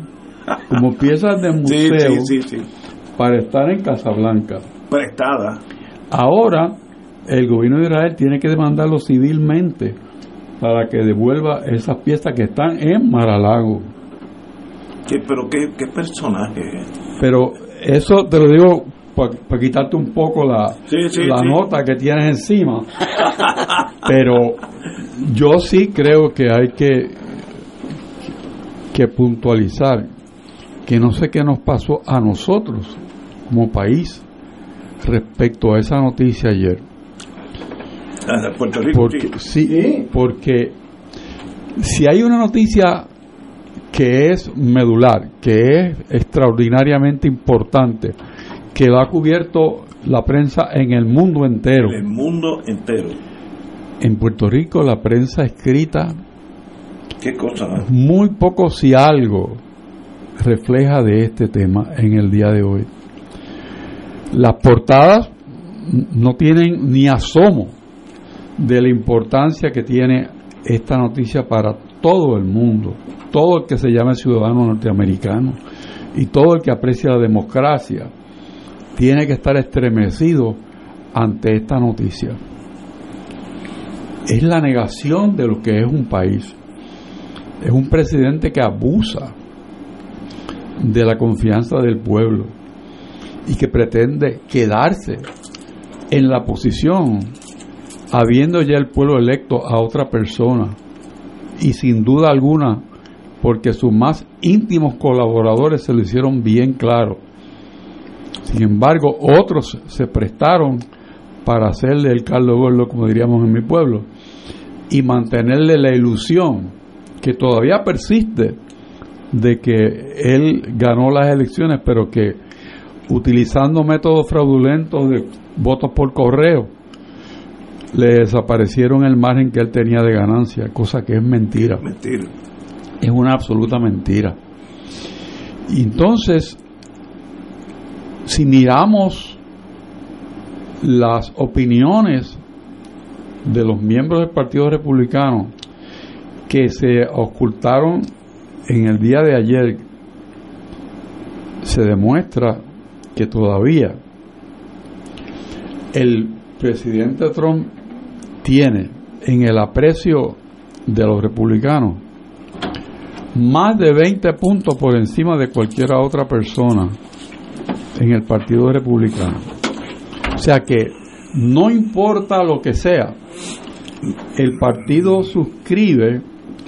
como piezas de museo sí, sí, sí. para estar en Casablanca. Prestada. Ahora el gobierno de Israel tiene que demandarlo civilmente para que devuelva esas piezas que están en Maralago. ¿Qué- pero qué, qué personaje. Pero eso te lo digo para quitarte un poco la, Sí, sí, la sí. nota que tienes encima. Pero Yo sí creo que hay que, que puntualizar que no sé qué nos pasó a nosotros como país respecto a esa noticia ayer. Ah, Puerto Rico, Porque, sí, porque si hay una noticia que es medular, que es extraordinariamente importante, que lo ha cubierto la prensa en el mundo entero. El mundo entero. En Puerto Rico la prensa escrita, Qué cosa. muy poco si algo refleja de este tema en el día de hoy. Las portadas no tienen ni asomo de la importancia que tiene esta noticia para todo el mundo, todo el que se llame ciudadano norteamericano y todo el que aprecia la democracia tiene que estar estremecido ante esta noticia. Es la negación de lo que es un país. Es un presidente que abusa de la confianza del pueblo y que pretende quedarse en la posición habiendo ya el pueblo electo a otra persona y sin duda alguna porque sus más íntimos colaboradores se lo hicieron bien claro. Sin embargo, otros se prestaron para hacerle el caldo gordo, como diríamos en mi pueblo, y mantenerle la ilusión que todavía persiste de que él ganó las elecciones, pero que utilizando métodos fraudulentos de votos por correo, le desaparecieron el margen que él tenía de ganancia, cosa que es mentira. Mentira. Es una absoluta mentira. Y entonces, si miramos las opiniones de los miembros del Partido Republicano que se ocultaron en el día de ayer, se demuestra que todavía el presidente Trump tiene en el aprecio de los republicanos más de 20 puntos por encima de cualquier otra persona en el Partido Republicano. O sea que no importa lo que sea, el partido suscribe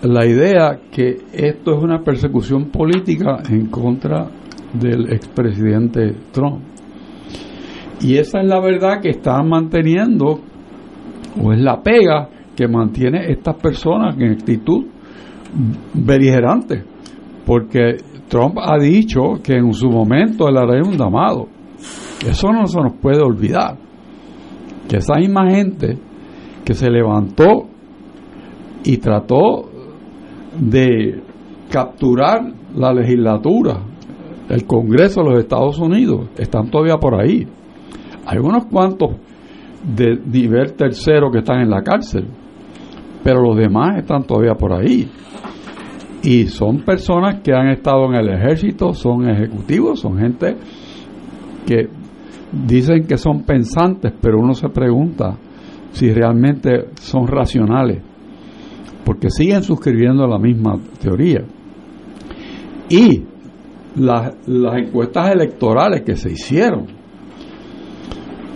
la idea que esto es una persecución política en contra del expresidente Trump. Y esa es la verdad que están manteniendo, o es la pega que mantiene estas personas en actitud beligerante. Porque Trump ha dicho que en su momento él hará un damado. Eso no se nos puede olvidar. Que esa misma gente que se levantó y trató de capturar la legislatura, el Congreso de los Estados Unidos, están todavía por ahí. Hay unos cuantos de nivel tercero que están en la cárcel, pero los demás están todavía por ahí. Y son personas que han estado en el ejército, son ejecutivos, son gente que dicen que son pensantes, pero uno se pregunta si realmente son racionales, porque siguen suscribiendo la misma teoría. Y las, las encuestas electorales que se hicieron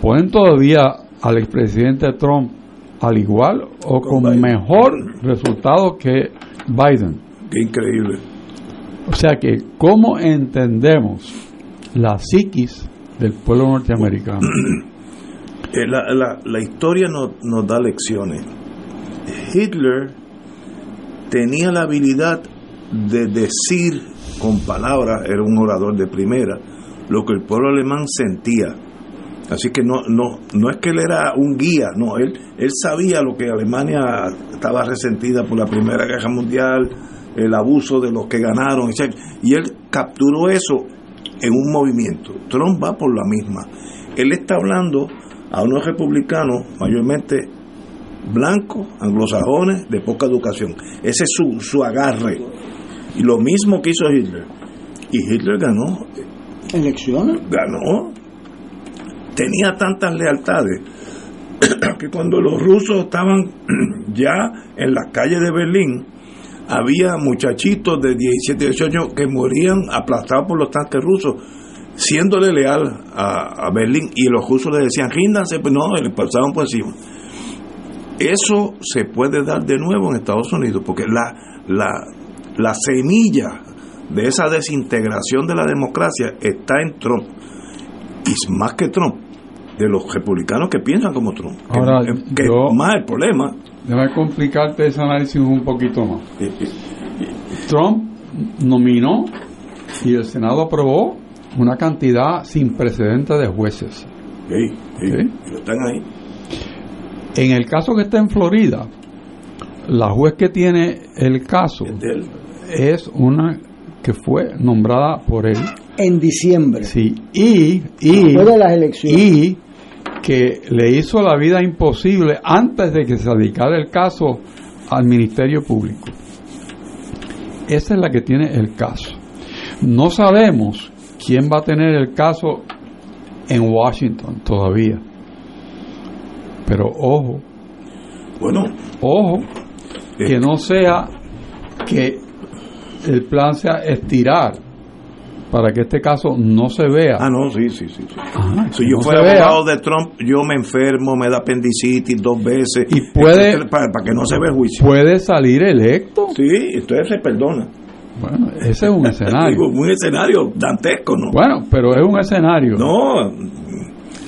ponen todavía al expresidente Trump al igual o con, mejor resultado que Biden. Qué increíble. O sea que, ¿cómo entendemos la psiquis del pueblo norteamericano? Eh, la, la, la historia no, nos da lecciones. Hitler tenía la habilidad de decir con palabras, era un orador de primera, lo que el pueblo alemán sentía. Así que no, no, no es que él era un guía, no, él, él sabía lo que Alemania estaba resentida por la Primera Guerra Mundial, el abuso de los que ganaron, etc. Y él capturó eso en un movimiento. Trump va por la misma. Él está hablando a unos republicanos, mayormente blancos, anglosajones, de poca educación. Ese es su, su agarre. Y lo mismo que hizo Hitler. Y Hitler ganó. ¿Elecciones? Ganó. Tenía tantas lealtades que cuando los rusos estaban ya en las calles de Berlín, había muchachitos de 17, 18 años que morían aplastados por los tanques rusos, siéndole leal a, a Berlín. Y los rusos le decían, ríndanse, pues no, le pasaban por encima. eso se puede dar de nuevo en Estados Unidos, porque la, la, la semilla de esa desintegración de la democracia está en Trump. Y más que Trump, de los republicanos que piensan como Trump. Que- Ahora, que, yo- más el problema. Déjame complicarte ese análisis un poquito más. Trump nominó y el Senado aprobó una cantidad sin precedentes de jueces. Sí, sí, Ok. están ahí. En el caso que está en Florida, la juez que tiene el caso es una que fue nombrada por él. En diciembre. Sí, y, y, Después de las elecciones. y que le hizo la vida imposible antes de que se dedicara el caso al Ministerio Público. Esa es la que tiene el caso. No sabemos quién va a tener el caso en Washington todavía. Pero ojo, Bueno, ojo, que no sea que el plan sea estirar para que este caso no se vea. Ah, no, sí, sí, sí. sí. Ajá, Si yo no fuera vea. abogado de Trump, yo me enfermo, me da apendicitis dos veces. Y puede- etcétera, para, para que no se vea el juicio. ¿Puede salir electo? Sí, entonces se perdona. Bueno, ese es un escenario. Digo, un escenario dantesco, ¿no? Bueno, pero es un escenario. No,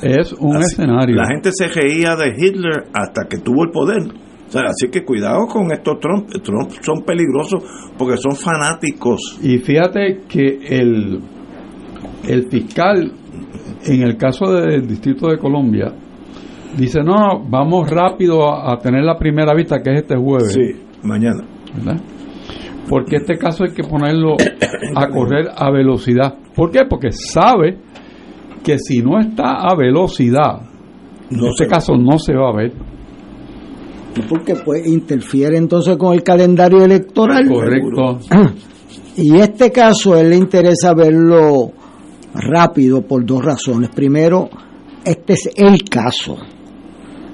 Es un Así- escenario. la gente se reía de Hitler hasta que tuvo el poder. O sea, así que cuidado con estos Trump. Trump son peligrosos porque son fanáticos. Y fíjate que el, el fiscal, en el caso del Distrito de Colombia, dice, no, no, vamos rápido a, a tener la primera vista, que es este jueves. Sí, mañana. ¿verdad? Porque este caso hay que ponerlo a correr a velocidad. ¿Por qué? Porque sabe que si no está a velocidad, No este caso no se va a ver. Porque pues interfiere entonces con el calendario electoral. Correcto. Y este caso, a él le interesa verlo rápido por dos razones. Primero, este es el caso.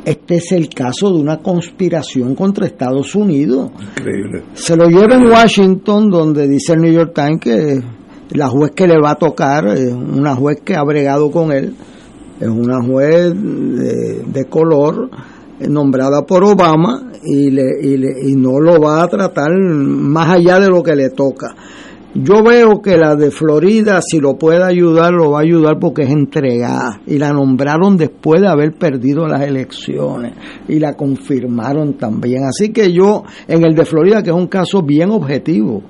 Este es el caso de una conspiración contra Estados Unidos. Increíble. Se lo lleva en Washington, donde dice el New York Times que la juez que le va a tocar es una juez que ha bregado con él. Es una juez de, de color nombrada por Obama y, le, y, le- y no lo va a tratar más allá de lo que le toca. Yo veo que la de Florida, si lo puede ayudar, lo va a ayudar porque es entregada. Y la nombraron después de haber perdido las elecciones. Y la confirmaron también. Así que yo, en el de Florida, que es un caso bien objetivo,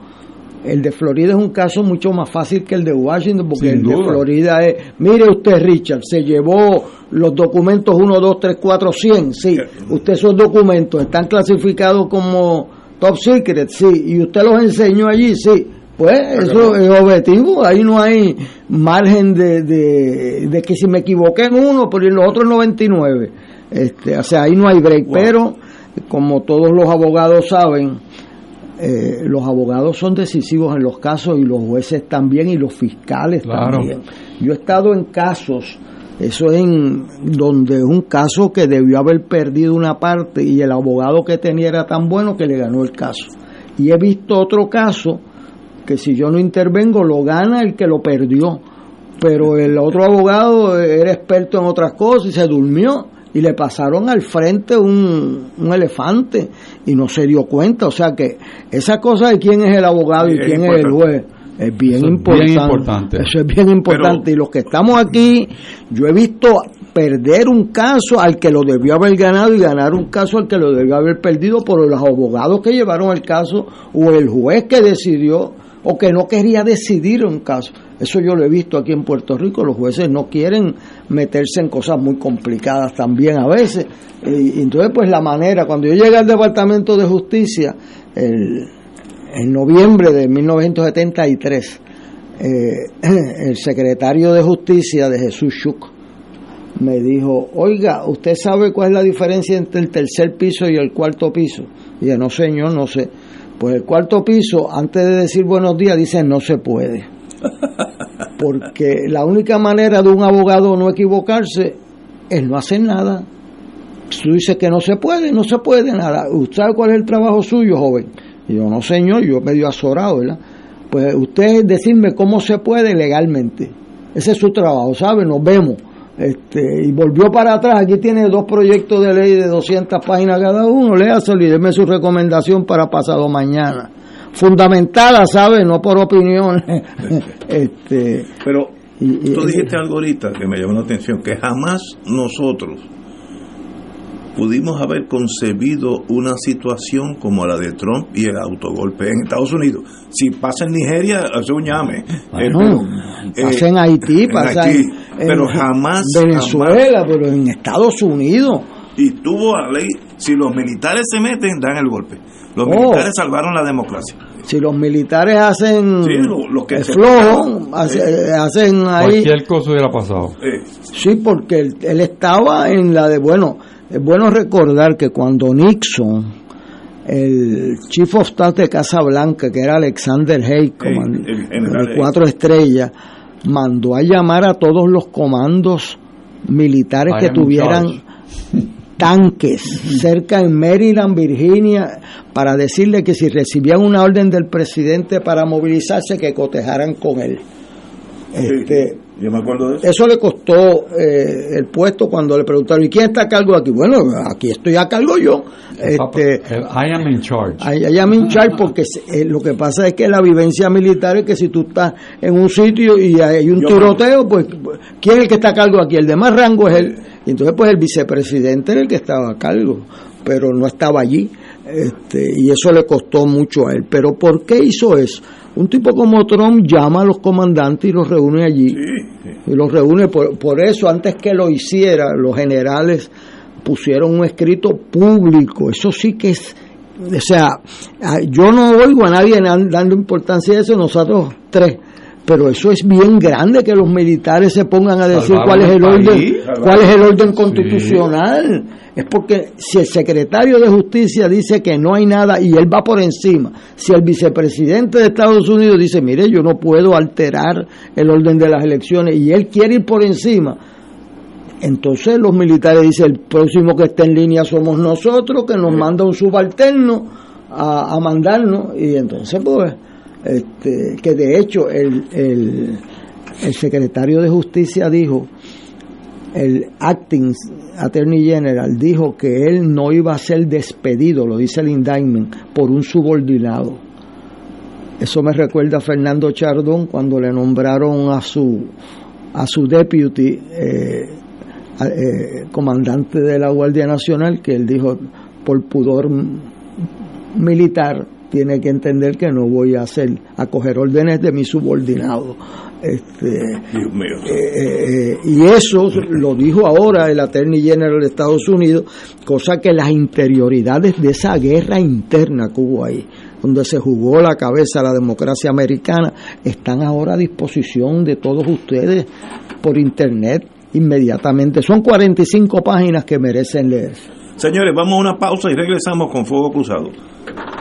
el de Florida es un caso mucho más fácil que el de Washington, porque Sin el de. Florida es, mire usted Richard, se llevó los documentos 1, 2, 3, 4, 100, sí, usted esos documentos están clasificados como top secret, sí, y usted los enseñó allí, sí, pues eso es objetivo, ahí no hay margen de, de, de que si me equivoqué en uno, pero en los otros 99, este, o sea, ahí no hay break, pero como todos los abogados saben, eh, los abogados son decisivos en los casos y los jueces también y los fiscales Claro. también. Yo he estado en casos, eso es en donde es un caso que debió haber perdido una parte y el abogado que tenía era tan bueno que le ganó el caso. Y he visto otro caso que si yo no intervengo lo gana el que lo perdió, pero el otro abogado era experto en otras cosas y se durmió y le pasaron al frente un, un elefante y no se dio cuenta. O sea que esa cosa de quién es el abogado y Es quién es el juez es bien, Eso es importante. bien importante. Eso es bien importante. y los que estamos aquí, yo he visto perder un caso al que lo debió haber ganado y ganar un caso al que lo debió haber perdido por los abogados que llevaron el caso o el juez que decidió o que no quería decidir un caso. Eso yo lo he visto aquí en Puerto Rico, los jueces no quieren meterse en cosas muy complicadas también a veces. Y, entonces pues la manera, cuando yo llegué al Departamento de Justicia, en noviembre de 1973, eh, el secretario de Justicia de Jesús Schuch me dijo, oiga, ¿usted sabe cuál es la diferencia entre el tercer piso y el cuarto piso? Y yo, no señor, no sé. Pues el cuarto piso, antes de decir buenos días, dice no se puede. Porque la única manera de un abogado no equivocarse es no hacer nada. Tú dices que no se puede, no se puede nada. ¿Usted sabe cuál es el trabajo suyo, joven? Y yo, no señor, yo medio azorado, ¿verdad? Pues usted decirme cómo se puede legalmente. Ese es su trabajo, ¿sabe? Nos vemos. Este, y volvió para atrás. Aquí tiene dos proyectos de ley de 200 páginas cada uno. Léaselo y déme su recomendación para pasado mañana. Fundamentada, ¿sabe? No por opinión. este, Pero tú dijiste algo ahorita que me llamó la atención, que jamás nosotros pudimos haber concebido una situación como la de Trump y el autogolpe en Estados Unidos. Si pasa en Nigeria, hace un llame. Bueno, Eh, pero, pasa eh, en Haití, en pasa Haití, en, pero en jamás Venezuela, pero en Estados Unidos. y tuvo la ley, si los militares se meten, dan el golpe. Los Oh. militares salvaron la democracia. Si los militares hacen Sí, lo- lo que flojo, Eh. hace- hacen ahí. Cualquier cosa hubiera pasado. Eh, Sí, porque él, él estaba en la de, bueno, es bueno recordar que cuando Nixon, el Chief of Staff de Casa Blanca, que era Alexander Haig, de cuatro estrellas, mandó a llamar a todos los comandos militares que tuvieran tanques cerca en Maryland, Virginia, para decirle que si recibían una orden del presidente para movilizarse, que cotejaran con él. Este, yo me acuerdo de eso. eso le costó eh, el puesto cuando le preguntaron, ¿y quién está a cargo aquí? Bueno, aquí estoy a cargo yo. Este, El I am in charge. Allá llama in charge porque eh, lo que pasa es que la vivencia militar es que si tú estás en un sitio y hay un Yo tiroteo, pues ¿quién es el que está a cargo aquí? El de más rango es él. Y entonces pues el vicepresidente era el que estaba a cargo, pero no estaba allí. Este, y eso le costó mucho a él. Pero ¿por qué hizo eso? Un tipo como Trump llama a los comandantes y los reúne allí. Y los reúne por, por eso, antes que lo hiciera, los generales pusieron un escrito público. Eso sí que es o sea, yo no oigo a nadie dan- dando importancia a eso, nosotros tres. Pero eso es bien grande que los militares se pongan a decir cuál es el orden, cuál es el orden constitucional. Es porque si el secretario de justicia dice que no hay nada y él va por encima, si el vicepresidente de Estados Unidos dice, mire, yo no puedo alterar el orden de las elecciones y él quiere ir por encima, entonces los militares dicen, el próximo que esté en línea somos nosotros, que nos manda un subalterno a, a mandarnos. Y entonces, pues, este, que de hecho el, el, secretario de Justicia dijo, el acting attorney general dijo que él no iba a ser despedido, lo dice el indictment, por un subordinado. Eso me recuerda a Fernando Chardón cuando le nombraron a su a su deputy eh, eh, comandante de la Guardia Nacional que él dijo por pudor militar tiene que entender que no voy a hacer a coger órdenes de mi subordinado este Dios mío. eh, eh, y eso lo dijo ahora el Attorney General de Estados Unidos, cosa que las interioridades de esa guerra interna que hubo ahí, donde se jugó la cabeza la democracia americana, están ahora a disposición de todos ustedes por internet inmediatamente. Son 45 páginas que merecen leer. Señores, vamos a una pausa y regresamos con Fuego Cruzado.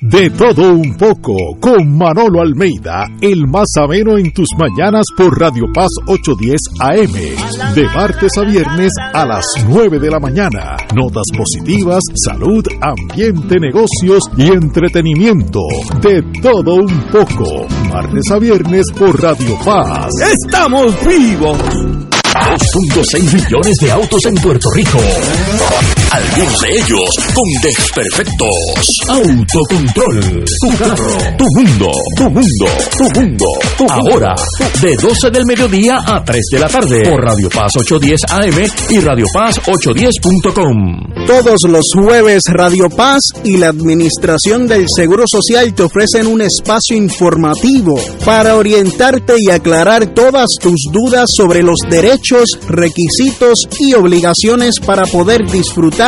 De todo un poco, con Manolo Almeida, el más ameno en tus mañanas por Radio Paz 810 AM. De martes a viernes a las 9 de la mañana. Notas positivas, salud, ambiente, negocios y entretenimiento. De todo un poco. Martes a viernes por Radio Paz. ¡Estamos vivos! 2.6 millones de autos en Puerto Rico. Algunos de ellos con desperfectos. Autocontrol. Tu carro. Tu mundo. Tu mundo. Tu mundo. Ahora, de 12 del mediodía a 3 de la tarde. Por Radio Paz 810 AM y Radio Paz 810.com. Todos los jueves Radio Paz y la Administración del Seguro Social te ofrecen un espacio informativo para orientarte y aclarar todas tus dudas sobre los derechos, requisitos y obligaciones para poder disfrutar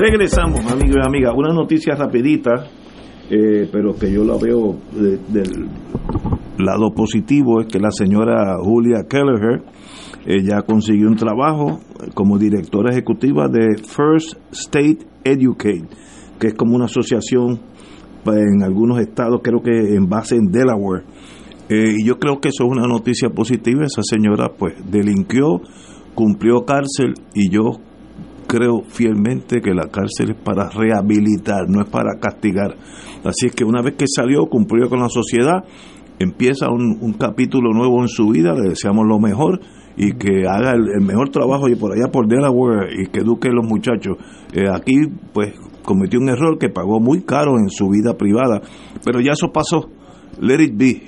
Regresamos, amigos y amigas. Una noticia rapidita, eh, pero que yo la veo de- del lado positivo, es que la señora Julia Kelleher eh, ya consiguió un trabajo como directora ejecutiva de First State Educate, que es como una asociación pa- en algunos estados, creo que en base en Delaware. Eh, y yo creo que eso es una noticia positiva. Esa señora pues delinquió, cumplió cárcel y yo creo fielmente que la cárcel es para rehabilitar, no es para castigar. Así es que una vez que salió, cumplió con la sociedad, empieza un, capítulo nuevo en su vida, le deseamos lo mejor y que haga el, mejor trabajo y por allá por Delaware y que eduque a los muchachos. Eh, aquí pues cometió un error que pagó muy caro en su vida privada, pero ya eso pasó. Let it be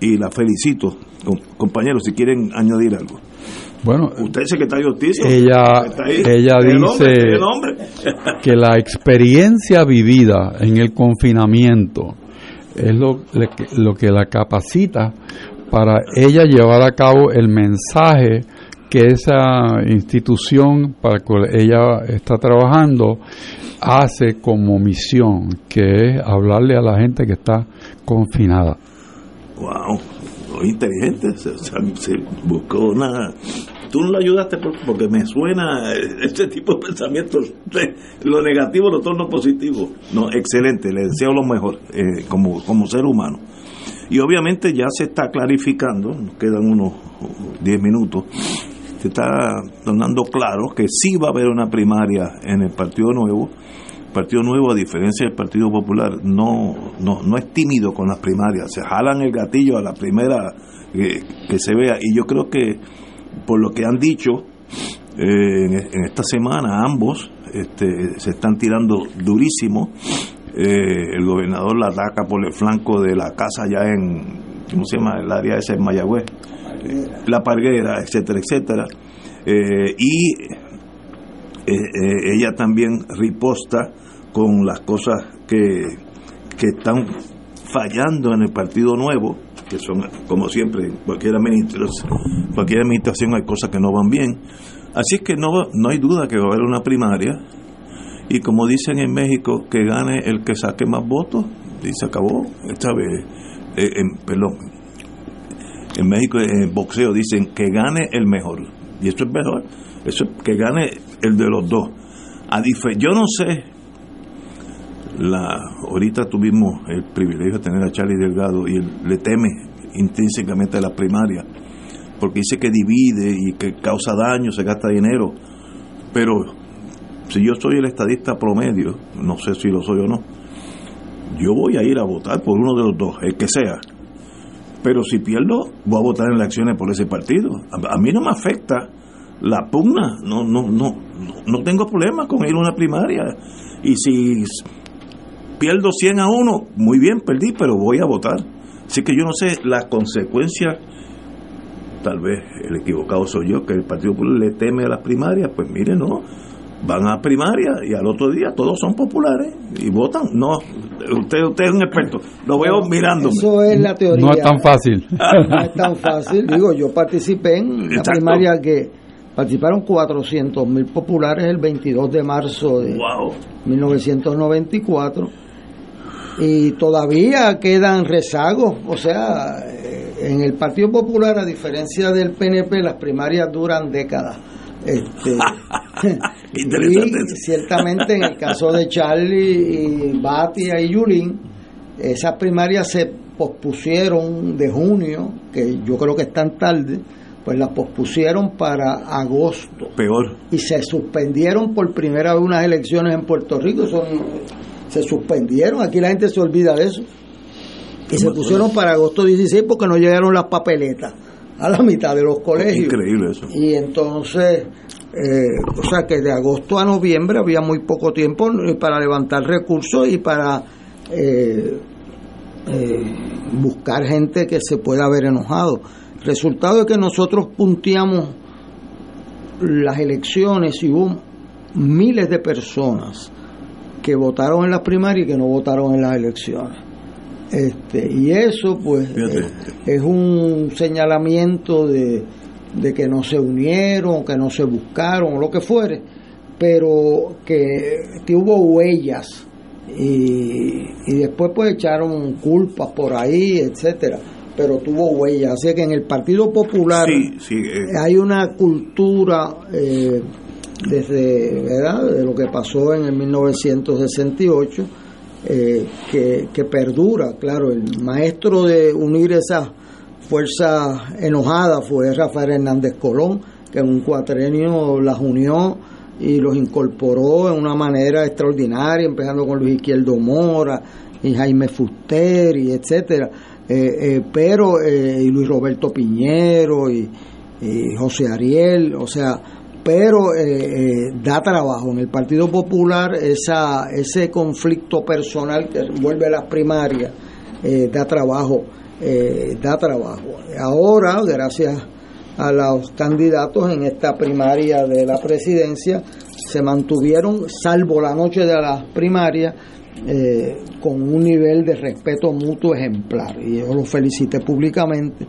y la felicito. Com- compañeros, si quieren añadir algo. Bueno, Usted es secretario ella, ahí. ella dice nombre, que la experiencia vivida en el confinamiento es lo, lo que la capacita para ella llevar a cabo el mensaje que esa institución para que ella está trabajando hace como misión, que es hablarle a la gente que está confinada. Wow, muy inteligente. Se, se- se buscó una. Tú no lo ayudaste por- porque me suena este tipo de pensamientos. de Lo negativo lo torno positivo. No, excelente. Le deseo lo mejor eh, como, como ser humano. Y obviamente ya se está clarificando, nos quedan unos 10 minutos, se está tornando claro que sí va a haber una primaria en el Partido Nuevo. Partido Nuevo, a diferencia del Partido Popular, no, no, no es tímido con las primarias. Se jalan el gatillo a la primera eh, que se vea. Y yo creo que, por lo que han dicho, eh, en, esta semana ambos este, se están tirando durísimo. Eh, el gobernador la ataca por el flanco de la casa allá en, ¿cómo se llama? El área esa en Mayagüez. La Parguera, etcétera, etcétera. Eh, y eh, ella también riposta con las cosas que, que están fallando en el Partido Nuevo, que son, como siempre, cualquier administración, cualquier administración hay cosas que no van bien. Así es que no, no hay duda que va a haber una primaria y como dicen en México, que gane el que saque más votos y se acabó. Esta vez, eh, en, perdón, en México en boxeo dicen que gane el mejor y eso es mejor, eso es que gane el de los dos. A yo no sé, la ahorita tuvimos el privilegio de tener a Charlie Delgado y él le teme intrínsecamente a la primaria. porque dice que divide y que causa daño, se gasta dinero. Pero si yo soy el estadista promedio, no sé si lo soy o no, yo voy a ir a votar por uno de los dos, el que sea. Pero si pierdo, voy a votar en elecciones por ese partido. A, mí no me afecta la pugna, no, no, no, no tengo problema con ir a una primaria. Y si pierdo 100 a 1, muy bien, perdí, pero voy a votar. Así que yo no sé las consecuencias, tal vez el equivocado soy yo, que el Partido Popular le teme a las primarias, pues mire, no, van a primaria y al otro día todos son populares y votan. No, usted, usted es un experto, lo veo mirándome. Eso es la teoría. No es tan fácil. No es tan fácil. Digo, yo participé en la Exacto. primaria que participaron 400 mil populares el 22 de marzo de Wow. 1994 y todavía quedan rezagos. O sea, eh, en el Partido Popular, a diferencia del PNP, las primarias duran décadas. Este, y ciertamente en el caso de Charlie y Batia y Yulín, esas primarias se pospusieron de junio, que yo creo que están tarde, pues las pospusieron para agosto Peor. y se suspendieron por primera vez unas elecciones en Puerto Rico. Eso no- se suspendieron, aquí la gente se olvida de eso. Y se pusieron para agosto 16 porque no llegaron las papeletas a la mitad de los colegios. Increíble eso. Y entonces, eh, o sea que de agosto a noviembre había muy poco tiempo para levantar recursos y para eh, eh, buscar gente que se pueda haber enojado. Resultado es que nosotros punteamos las elecciones y hubo miles de personas que votaron en las primarias y que no votaron en las elecciones. Este, y eso pues eh, es un señalamiento de, de que no se unieron, que no se buscaron, o lo que fuere, pero que, que hubo huellas y, y después pues echaron culpas por ahí, etcétera, pero tuvo huellas. Así que en el Partido Popular Sí, sí. eh, hay una cultura eh, desde ¿verdad? de lo que pasó en el 1968 eh, que, que perdura claro el maestro de unir esas fuerzas enojadas fue Rafael Hernández Colón que en un cuatrenio las unió y los incorporó en una manera extraordinaria empezando con Luis Izquierdo Mora y Jaime Fuster y etcétera eh, eh, pero eh, y Luis Roberto Piñero y José Ariel, o sea, pero eh, eh, da trabajo en el Partido Popular esa ese conflicto personal que vuelve a las primarias eh, da trabajo, eh, da trabajo. Ahora, gracias a los candidatos en esta primaria de la presidencia, se mantuvieron, salvo la noche de las primarias, eh, con un nivel de respeto mutuo ejemplar. Y yo lo felicité públicamente.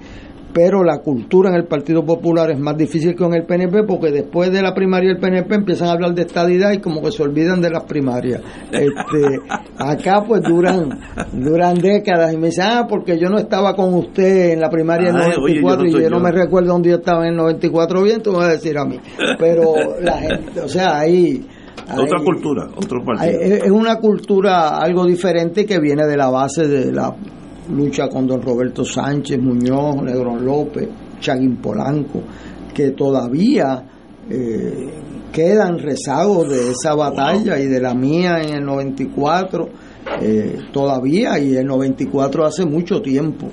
Pero la cultura en el Partido Popular es más difícil que en el PNP porque después de la primaria del PNP empiezan a hablar de estadidad y como que se olvidan de las primarias. Este, acá pues duran duran décadas y me dicen, ah, porque yo no estaba con usted en la primaria del Ay, oye, yo no 94 y yo no me recuerdo dónde yo estaba en el 94 bien, tú me vas a decir a mí. Pero la gente, o sea, ahí... otra cultura, otro partido. Es una cultura algo diferente que viene de la base de la lucha con don Roberto Sánchez, Muñoz, Negrón López, Chaguín Polanco, que todavía eh, quedan rezagos de esa batalla y de la mía en el 94, eh, todavía, y el 94 hace mucho tiempo.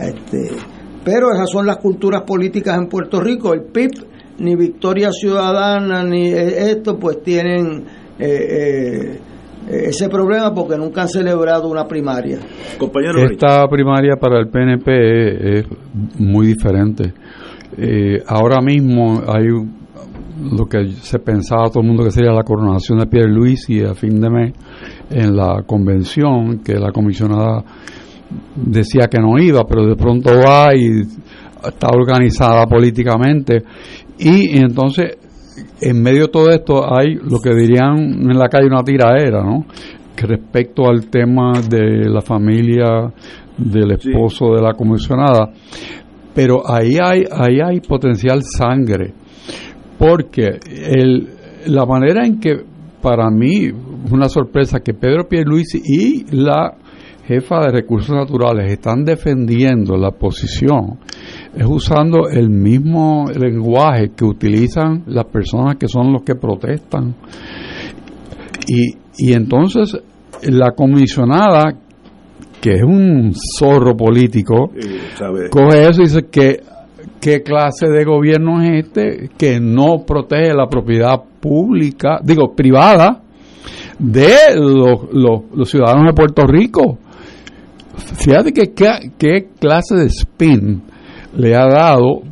Este, pero esas son las culturas políticas en Puerto Rico. El PIB, ni Victoria Ciudadana, ni eh, esto, pues tienen eh, eh, ese problema porque nunca han celebrado una primaria. Compañero Esta primaria para el PNP es, es muy diferente. Eh, ahora mismo hay lo que se pensaba todo el mundo que sería la coronación de Pierre Luis y a fin de mes en la convención que la comisionada decía que no iba, pero de pronto va y está organizada políticamente y, y entonces en medio de todo esto hay lo que dirían en la calle una tiraera, ¿no? Que respecto al tema de la familia del esposo de la comisionada, pero ahí hay ahí hay potencial sangre, porque el, la manera en que para mí una sorpresa que Pedro Pierluisi y la jefa de recursos naturales están defendiendo la posición es usando el mismo lenguaje que utilizan las personas que son los que protestan. Y, y entonces la comisionada, que es un zorro político, coge eso y dice que qué clase de gobierno es este que no protege la propiedad pública, digo, privada, de los, ciudadanos de Puerto Rico. Fíjate que qué clase de spin le ha dado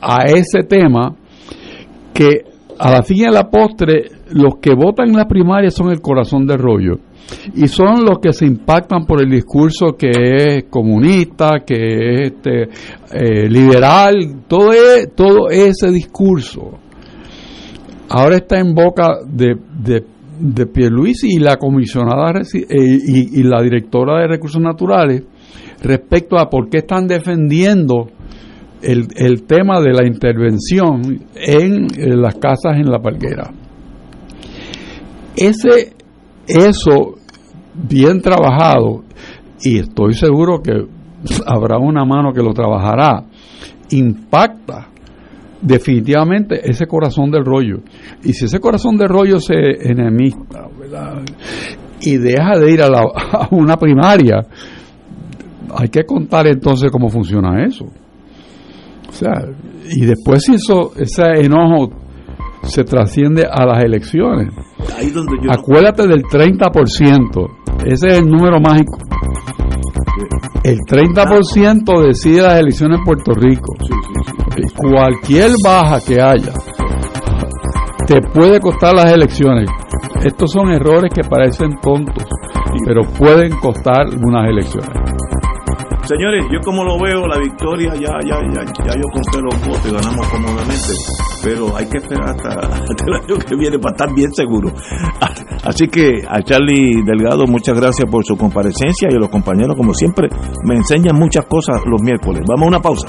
a ese tema que a la fin y a la postre los que votan en la primaria son el corazón de rollo. Y son los que se impactan por el discurso que es comunista, que es este, eh, liberal, todo, es, todo ese discurso. Ahora está en boca de, de, de Pierluisi y la comisionada eh, y, la directora de recursos naturales respecto a por qué están defendiendo el, el tema de la intervención en, las casas en la palguera. Ese, eso bien trabajado, y estoy seguro que habrá una mano que lo trabajará, impacta definitivamente ese corazón del rollo. Y si ese corazón del rollo se enemista, y deja de ir a, la, a una primaria, hay que contar entonces cómo funciona eso. O sea, y después si eso, ese enojo se trasciende a las elecciones. Acuérdate del 30%, ese es el número mágico. El 30% decide las elecciones en Puerto Rico. Cualquier baja que haya te puede costar las elecciones. Estos son errores que parecen tontos, pero pueden costar unas elecciones. Señores, yo como lo veo, la victoria ya, ya, ya, ya yo conté los votos y ganamos cómodamente, pero hay que esperar hasta, el año que viene para estar bien seguro. Así que a Charlie Delgado, muchas gracias por su comparecencia y a los compañeros, como siempre, me enseñan muchas cosas los miércoles. Vamos a una pausa.